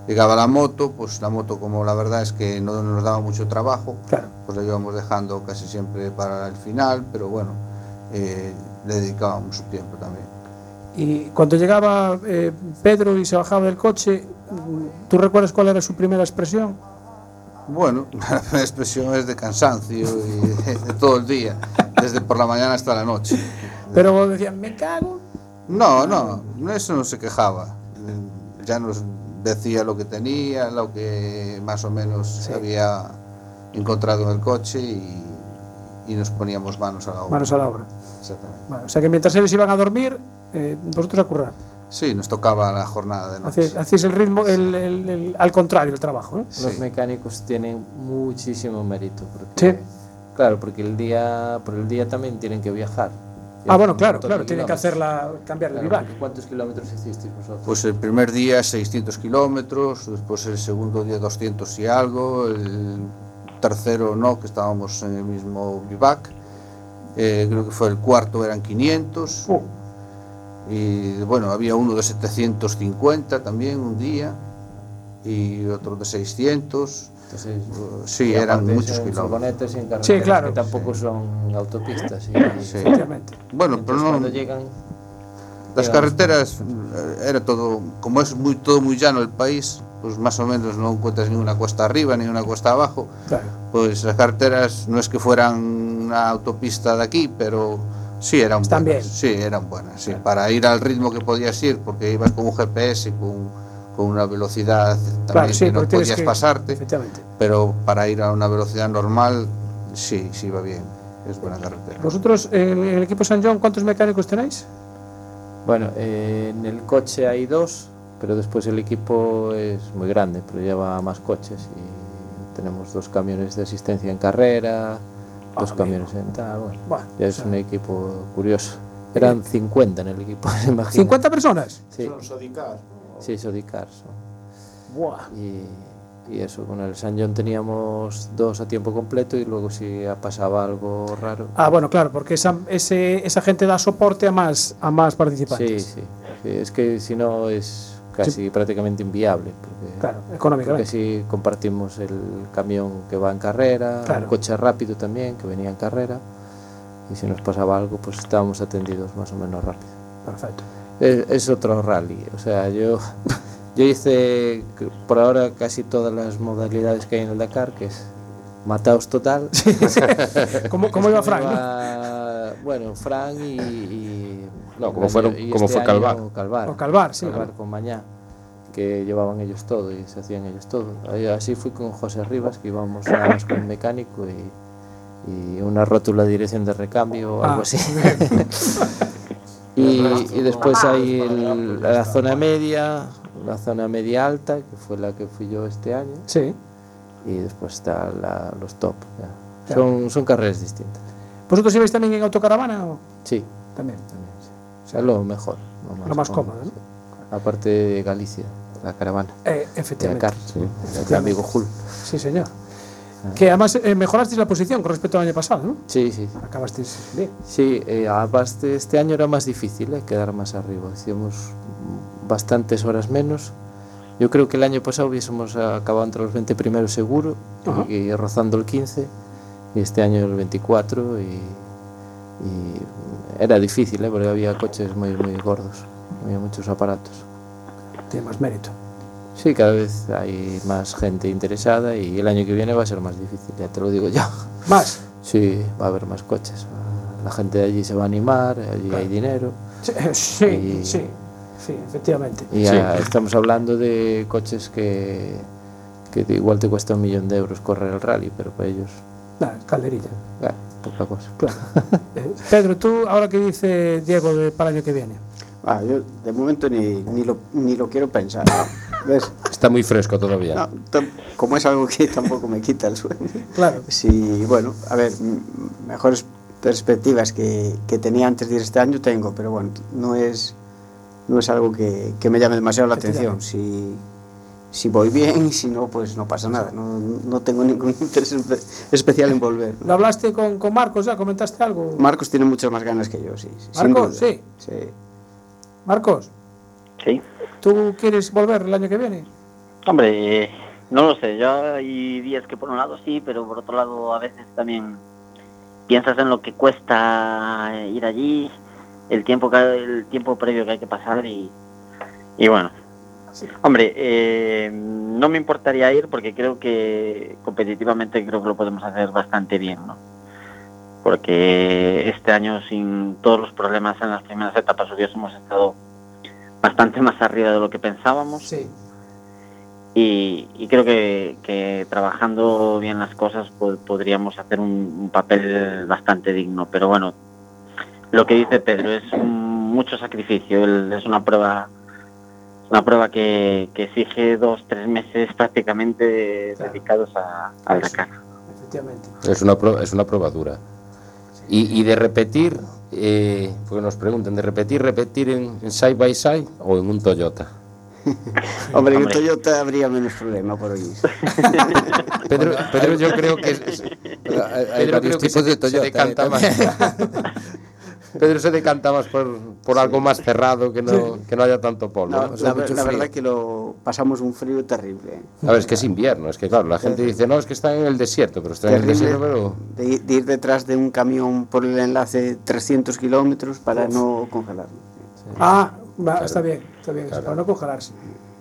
llegaba la moto, pues la moto como la verdad es que no nos daba mucho trabajo, Claro. pues la íbamos dejando casi siempre para el final, pero bueno, eh, le dedicábamos su tiempo también. Y cuando llegaba eh, Pedro y se bajaba del coche, ¿tú recuerdas cuál era su primera expresión? Bueno, la expresión es de cansancio y de, de todo el día, desde por la mañana hasta la noche. Pero decían, me cago. No, no, eso no se quejaba. Ya nos decía lo que tenía, lo que más o menos había encontrado en el coche y, y nos poníamos manos a la obra. Manos a la obra. Exactamente. Bueno, o sea que mientras ellos iban a dormir, eh, vosotros a currar. Sí, nos tocaba la jornada de noche. Hacéis, el ritmo, el, el- el- al contrario, el trabajo. Los Sí. mecánicos tienen muchísimo mérito. Porque, Sí. Claro, porque el día, por el día también tienen que viajar. Ah, bueno, claro, claro, de tienen que hacerla, cambiar el Claro, vivac. porque ¿Cuántos kilómetros hicisteis vosotros? Pues el primer día 600 kilómetros, después el segundo día 200 y algo, el tercero no, que estábamos en el mismo bivac, eh, creo que fue el cuarto eran 500, Uh. y bueno, había uno de 750 también un día, y otro de 600, Entonces, sí, y eran muchos kilómetros. en Sí, claro. que tampoco son autopistas. Sí. Efectivamente. Bueno, pero Entonces, no, cuando llegan Las carreteras eh, era todo, como es muy todo muy llano el país, pues más o menos no encuentras ni una cuesta arriba ni una cuesta abajo. Claro. Pues las carreteras no es que fueran una autopista de aquí, pero sí eran Están buenas. bien. Sí, eran buenas. Sí, para ir al ritmo que podías ir, porque ibas con un GPS con, con una velocidad también Claro, sí, que no podías que- pasarte, Efectivamente. pero para ir a una velocidad normal, sí, sí iba bien. Es buena carretera. ¿Vosotros en el equipo San John cuántos mecánicos tenéis? Bueno, eh, en el coche hay dos pero después el equipo es muy grande, pero lleva más coches y tenemos dos camiones de asistencia en carrera, dos camiones en tal. Bueno, Bueno, ya es un equipo curioso. Eran 50 en el equipo, imagina. ¿50 personas? Sí, Son sodicars. sí, Sodicar. son. Buah. Y, y eso, con el San John teníamos dos a tiempo completo y luego si pasaba algo raro. Ah, bueno, claro, porque esa, ese, esa gente da soporte a más, a más Sí, participantes. sí, sí, Es que si no es casi prácticamente inviable. Porque, Claro, porque económicamente. si compartimos el camión que va en carrera, Claro. un coche rápido también que venía en carrera. Y si nos pasaba algo, pues estábamos atendidos más o menos rápido. Perfecto. Es, es otro rally. O sea, yo, yo hice por ahora casi todas las modalidades que hay en el Dakar, que es mataos total. ¿Cómo, cómo iba Frank? Iba, bueno, Fran y, y- No, como fueron- como fue año Calvar. Calvar. O Calvar, sí. Calvar con Mañá, que llevaban ellos todo y se hacían ellos todo. Así fui con José Rivas, que íbamos nada más con un mecánico y, y una rótula de dirección de recambio o algo Ah. así. y, y después hay el- la zona media, la zona media alta, que fue la que fui yo este año, Sí. y después está la- los top. Son, son carreras distintas. ¿Vosotros ibais también en autocaravana o Sí, también? O sea, lo mejor. Lo más, Lo más cómodo, ¿no? sí. Aparte de Galicia, la caravana. Eh, De efectivamente. Dakar, sí. de amigo Jul. Sí, señor. Que además eh, mejorasteis la posición con respecto al año pasado, ¿no? Sí, sí. Acabasteis bien. Sí, eh, este año era más difícil eh, quedar más arriba. Hacíamos bastantes horas menos. Yo creo que el año pasado hubiésemos acabado entre los 20 primeros seguro y, y rozando el 15 y este año el 24 y, y era difícil eh, porque había coches muy, muy gordos, había muchos aparatos. Tiene más mérito. Sí, cada vez hay más gente interesada y el año que viene va a ser más difícil, ya te lo digo yo. Más. Sí, va a haber más coches. La gente de allí se va a animar, allí hay dinero. Sí, eh, sí, Y- sí, sí, efectivamente. Y ya estamos hablando de coches que, que igual te cuesta un millón de euros correr el rally, pero para ellos, Nada, calderilla. Cosa. Claro. Pedro, tú, ahora que dice Diego de, para el año que viene. Ah, yo de momento ni, ni, lo, ni lo quiero pensar. ¿no? ¿Ves? Está muy fresco todavía. No, como es algo que tampoco me quita el sueño. Claro. Sí, bueno, a ver, mejores perspectivas que, que tenía antes de ir este año tengo, pero bueno, no es, no es algo que, que me llame demasiado la atención. Si, si voy bien y si no, pues no pasa nada. No, no tengo ningún interés espe- especial en volver. ¿no? ¿Lo hablaste con, con Marcos ya? ¿Comentaste algo? Marcos tiene muchas más ganas que yo, sí. Marcos, sí. Sí. Marcos, Sí. ¿tú quieres volver el año que viene? Hombre, no lo sé. Yo hay días que por un lado sí, pero por otro lado a veces también piensas en lo que cuesta ir allí, el tiempo que el tiempo previo que hay que pasar y, y bueno. Hombre, eh, no me importaría ir porque creo que competitivamente creo que lo podemos hacer bastante bien, ¿no? Porque este año sin todos los problemas en las primeras etapas hubiésemos estado bastante más arriba de lo que pensábamos Sí. y, y creo que, que trabajando bien las cosas po- podríamos hacer un, un papel bastante digno. Pero bueno, lo que dice Pedro es un- mucho sacrificio, el- es una prueba una prueba que, que exige dos, tres meses prácticamente Claro. dedicados a, al Dakar. Efectivamente. Es una, pro- es una prueba dura. Y, y de repetir, eh, porque nos preguntan, ¿de repetir, repetir en, en side by side o en un Toyota? Hombre, en Hombre. Toyota habría menos problema por hoy. Pedro, Pedro yo creo que, es- Pero hay, Pedro varios creo que tipos se, de se Toyota. decanta ¿eh? más. Pedro se decanta más por, por algo más cerrado, que no, que no haya tanto polvo. No, ¿no? la, mucho la verdad que lo pasamos un frío terrible. ¿eh? A ver, es que es invierno, es que claro, la gente dice, no, es que están en el desierto, pero están en el desierto, pero... de, de ir detrás de un camión por el enlace 300 kilómetros para no congelarlo. Ah, va, está bien, está bien, eso, para no congelarse.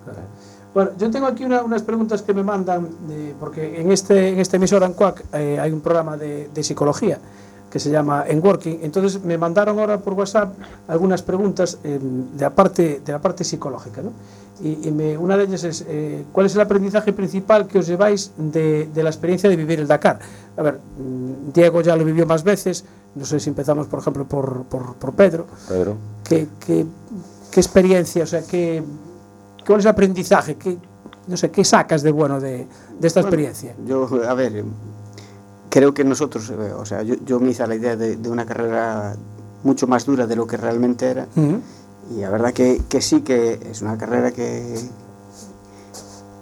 Claro. Bueno, yo tengo aquí una- unas preguntas que me mandan, de- porque en este, en este emisora en CUAC eh, hay un programa de, de psicología que se llama En Working, entonces me mandaron ahora por WhatsApp algunas preguntas eh, de, la parte, de la parte psicológica. ¿no? Y, y me- una de ellas es, eh, ¿cuál es el aprendizaje principal que os lleváis de, de la experiencia de vivir el Dakar? A ver, mm, Diego ya lo vivió más veces, no sé si empezamos, por ejemplo, por, por, por Pedro. Pedro. ¿Qué, qué, qué experiencia, o sea, qué, ¿Cuál es el aprendizaje? ¿Qué, no sé, ¿qué sacas de bueno de, de esta experiencia? Yo, a ver, creo que nosotros, eh, o sea, yo, yo me hice a la idea de, de una carrera mucho más dura de lo que realmente era. Ujú. Y la verdad que, que sí, que es una carrera que,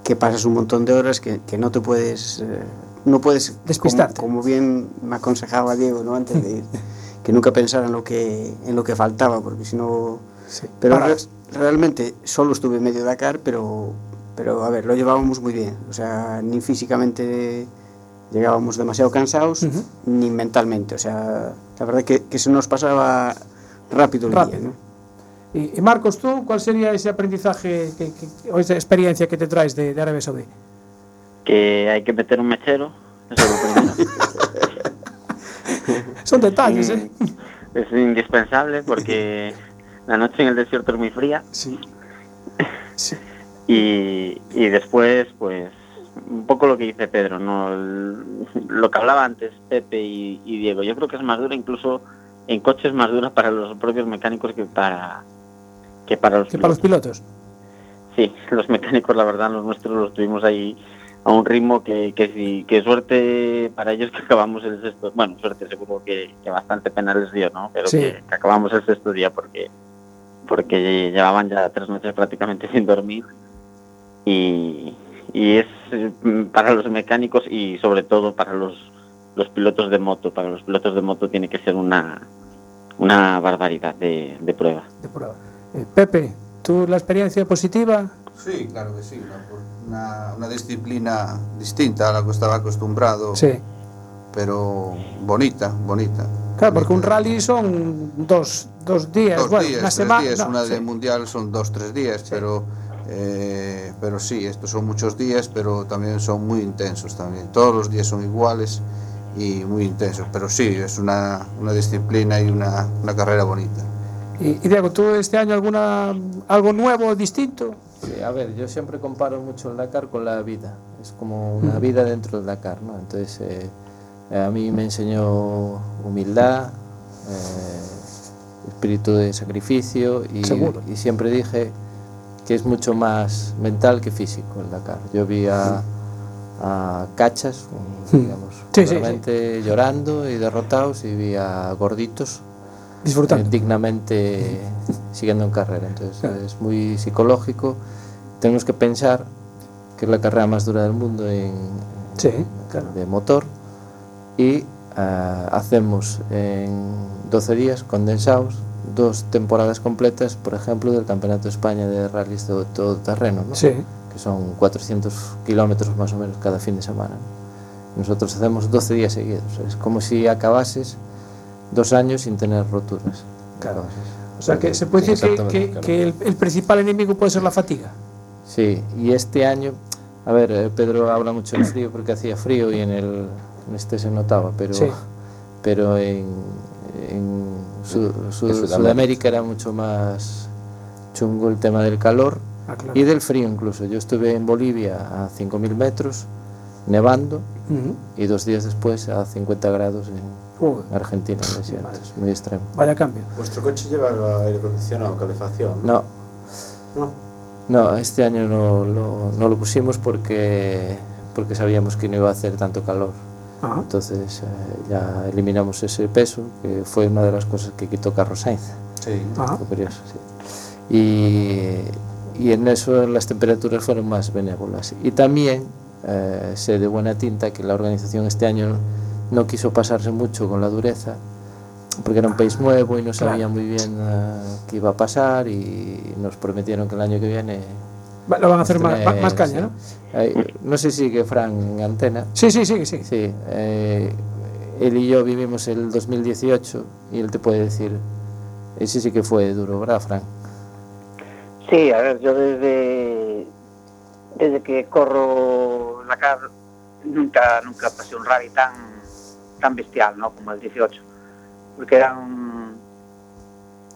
que pasas un montón de horas que, que no te puedes, eh, no puedes Despistarte. Como, como bien me aconsejaba Diego ¿no? antes de ir, que nunca pensara en lo que, en lo que faltaba, porque si no... Pero re- realmente solo estuve medio Dakar, pero, pero a ver, lo llevábamos muy bien. O sea, ni físicamente llegábamos demasiado cansados, ni mentalmente. O sea, la verdad que, que se nos pasaba rápido el Rápido. día. ¿no? Y, y Marcos, ¿tú cuál sería ese aprendizaje que, que- o esa experiencia que te traes de, de Arabia Saudí? Que hay que meter un mechero. Eso es lo primero. Son detalles, ¿eh? es indispensable porque la noche en el desierto es muy fría. Sí. Y, y después, pues, un poco lo que dice Pedro, ¿no? El- lo que hablaba antes Pepe y, y Diego. Yo creo que es más dura, incluso en coches más dura para los propios mecánicos que para que para los Que para los pilotos. pilotos. Sí, los mecánicos, la verdad, los nuestros los tuvimos ahí a un ritmo que, que, sí, que suerte para ellos que acabamos el sexto. Bueno, suerte seguro que, que bastante pena les dio, ¿no? Pero Sí. que, que acabamos el sexto día porque, porque llevaban ya tres noches prácticamente sin dormir. Y, y es para los mecánicos y sobre todo para los, los pilotos de moto. Para los pilotos de moto tiene que ser una, una barbaridad de, de prueba. De prueba. Eh, Pepe, ¿tú la experiencia positiva? Sí, claro que sí, una, una, disciplina distinta a la que estaba acostumbrado, Sí. pero bonita, bonita. Claro, porque un rally son dos, dos días, Dos bueno, días, una tres semana. días, no, una sí. del mundial son dos, tres días, pero, eh, pero sí, estos son muchos días, pero también son muy intensos también. Todos los días son iguales y muy intensos, pero sí, es una, una disciplina y una, una carrera bonita. Y, y Diego, ¿tú este año alguna algo nuevo, distinto? Sí, a ver, yo siempre comparo mucho el Dakar con la vida. Es como una vida dentro del Dakar, ¿no? Entonces, eh, a mí me enseñó humildad, eh, espíritu de sacrificio y, y siempre dije que es mucho más mental que físico el Dakar. Yo vi a, a cachas, digamos, Sí, sí, llorando y derrotados y vi a gorditos Disfrutando. eh, dignamente siguiendo en carrera. Entonces es muy psicológico. Tenemos que pensar que es la carrera más dura del mundo en, Sí, de motor y ah, hacemos en 12 días condensados dos temporadas completas, por ejemplo, del Campeonato de España de rallies de todo terreno, ¿no? Sí. que son 400 kilómetros más o menos cada fin de semana. Nosotros hacemos 12 días seguidos. Es como si acabases dos años sin tener roturas. Claro. O sea, que se puede decir que, que- claro. que el, el principal enemigo puede ser la fatiga. Sí, y este año, a ver, eh, Pedro habla mucho del frío porque hacía frío y en el en este se notaba, pero, Sí. pero en, en Su- Su- En Sudamérica. Sudamérica era mucho más chungo el tema del calor Ah, claro. y del frío incluso. Yo estuve en Bolivia a 5.000 metros, nevando, y dos días después a 50 grados en Argentina, en. Es muy extremo. vaya cambio. Vuestro coche lleva aire acondicionado, calefacción. No, No. no, este año no, lo- no lo pusimos porque, porque sabíamos que no iba a hacer tanto calor. Ajá. Entonces ya eliminamos ese peso, que fue una de las cosas que quitó Carlos Sainz. Sí. Ajá. Fue curioso, sí. Y, y en eso las temperaturas fueron más benévolas. Y también eh, sé de buena tinta que la organización este año no quiso pasarse mucho con la dureza, porque era un país nuevo y no Claro. sabía muy bien eh, qué iba a pasar y nos prometieron que el año que viene... Lo van a hacer más, más caña. ¿no? Eh, no sé si que Fran en antena. Sí, sí, sí, sí. Sí, eh, él y yo vivimos el 2018 y él te puede decir, ese sí que fue duro, ¿verdad, Fran? Sí, a ver, yo desde, desde que corro la car nunca, nunca pasé un rally tan, tan bestial, ¿no? Como el 18. Porque eran,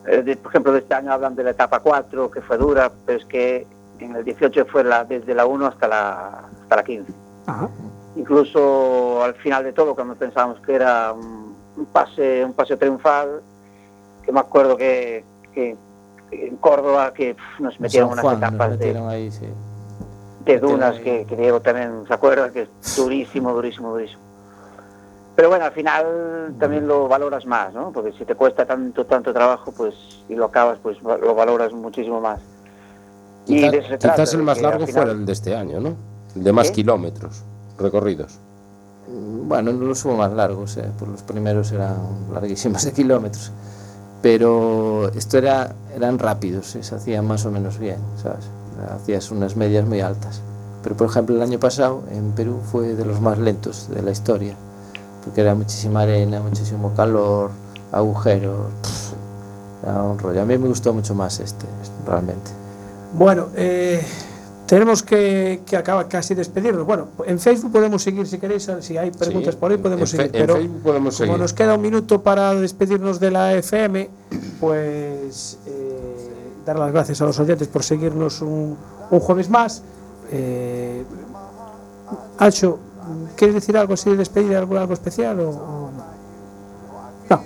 eh, de- por ejemplo, de este año hablan de la etapa 4, que fue dura, pero es que en el 18 fue la, desde la 1 hasta la, hasta la 15. Ajá. Incluso al final de todo, cuando pensábamos que era un, un pase, un pase triunfal, que me acuerdo que, que- que Córdoba que nos metieron unas nos etapas de, metieron ahí, sí. de dunas que, que Diego también se acuerda que es durísimo, durísimo, durísimo. Pero bueno, al final también lo valoras más, ¿no? Porque si te cuesta tanto, tanto trabajo, pues, y lo acabas, pues lo valoras muchísimo más. Y Quizá- quizás el más largo al final- fuera el de este año, ¿no? El de más ¿Sí? kilómetros recorridos. Bueno, no los hubo más largos, eh, pues los primeros eran larguísimos de kilómetros. Pero esto era, eran rápidos, eh, se hacían más o menos bien, ¿sabes? Hacías unas medias muy altas. Pero por ejemplo el año pasado en Perú fue de los más lentos de la historia, porque era muchísima arena, muchísimo calor, agujeros, pff, era un rollo. A mí me gustó mucho más este, realmente. Bueno, eh, tenemos que, que acabar casi despedirnos. Bueno, en Facebook podemos seguir si queréis, si hay preguntas Sí, por ahí podemos seguir. en pero Facebook podemos como seguir. nos queda un minuto para despedirnos de la FM, pues eh, dar las gracias a los oyentes por seguirnos un, un jueves más. Eh, Ancho, ¿quieres decir algo así de despedir, algo, algo especial o, o no? No.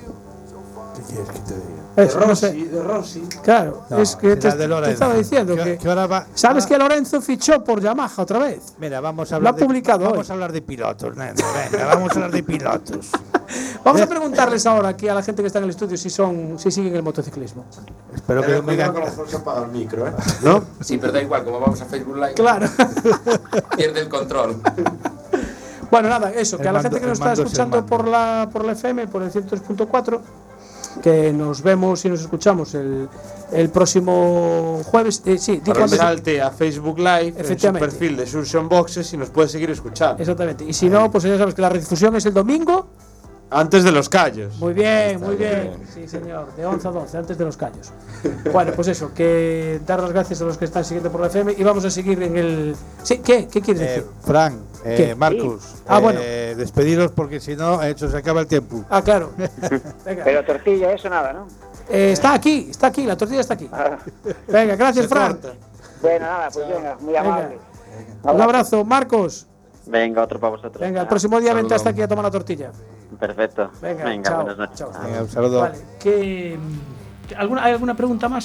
¿Qué quieres que te diga? Eso, de no Rossi, sé. de Rossi. Claro, No, es que te, de te estaba diciendo Que- que, que ahora va- ¿Sabes ah. que Lorenzo fichó por Yamaha otra vez? Mira, vamos a Lo hablar ha publicado de, hoy. Vamos a hablar de pilotos, nene, venga, vamos a hablar de pilotos. Vamos a preguntarles ahora aquí a la gente que está en el estudio si son si siguen el motociclismo. Espero que no me digan el micro, ¿eh? ¿no? Sí, pero da igual, como vamos a Facebook Live, Claro. pierde el control. bueno, nada, eso, que El a la mando- gente que nos está escuchando por la por la FM, por el 103.4, que nos vemos y nos escuchamos el, el próximo jueves. Eh, sí, Para salte a Facebook Live en su perfil de Surgeon Boxes y nos puede seguir escuchando. Exactamente. Y si no, pues ya sabes que la redifusión es el domingo. Antes de los callos. Muy bien, muy bien. bien. Sí, señor. De 11 a 12, antes de los callos. Bueno, pues eso, que dar las gracias a los que están siguiendo por la FM y vamos a seguir en el. Sí, ¿qué? ¿Qué quieres Eh, decir? Fran, eh. Marcus, Ah, bueno. eh, despediros porque si no, eh, se acaba el tiempo. Ah, claro. Venga. Pero tortilla, eso nada, ¿no? Eh, está aquí, está aquí, la tortilla está aquí. Ah, Venga, gracias, Se Fran. corta. bueno, nada, pues venga, muy Venga. amable. Un abrazo, Marcos. Venga, otro para vosotros. Venga, el próximo día vente hasta aquí a tomar la tortilla. Perfecto. Venga, chao, buenas noches. chao. Venga, un saludo. Vale, ¿qué, ¿alguna, ¿hay alguna pregunta más?